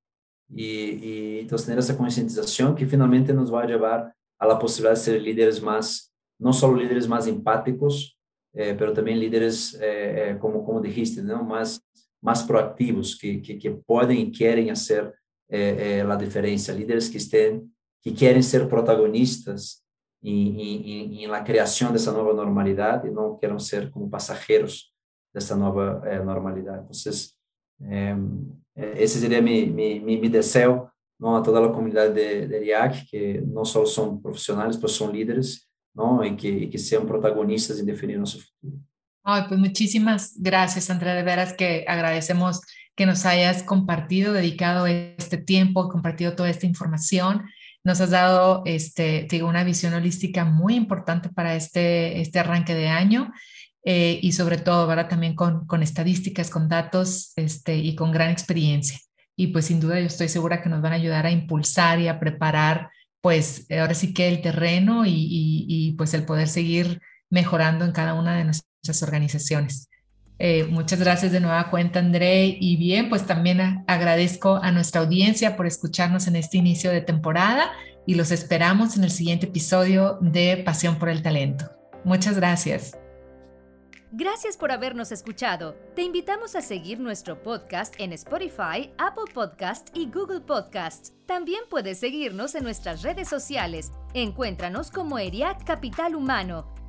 Y, y entonces tener esa concientización que finalmente nos va a llevar a la posibilidad de ser líderes más, no solo líderes más empáticos, eh, pero también líderes, eh, eh, como, como dijiste, ¿no? más, más proactivos, que, que, que pueden y quieren hacer eh, eh, la diferencia, líderes que estén, que quieren ser protagonistas em, em, na criação dessa nova normalidade e não queiram ser como passageiros dessa nova eh, normalidade. Então, eh, esse seria meu, meu desejo não, a toda a comunidade de, de IAC, que não só são profissionais, mas são líderes, não, e que, e que sejam protagonistas em definir nosso futuro. Ay, pues muchísimas gracias, André. De veras que agradecemos que nos hayas compartido, dedicado este tiempo, compartido toda esta información. Nos has dado este, digo, una visión holística muy importante para este, este arranque de año eh, y sobre todo, ¿verdad? También con, con estadísticas, con datos este, y con gran experiencia. Y pues sin duda yo estoy segura que nos van a ayudar a impulsar y a preparar, pues ahora sí que el terreno y, y, y pues el poder seguir mejorando en cada una de nuestras muchas organizaciones. Eh, muchas gracias de nueva cuenta, André. Y bien, pues también agradezco a nuestra audiencia por escucharnos en este inicio de temporada y los esperamos en el siguiente episodio de Pasión por el Talento. Muchas gracias. Gracias por habernos escuchado. Te invitamos a seguir nuestro podcast en Spotify, Apple Podcast y Google Podcast. También puedes seguirnos en nuestras redes sociales. Encuéntranos como ERIAC Capital Humano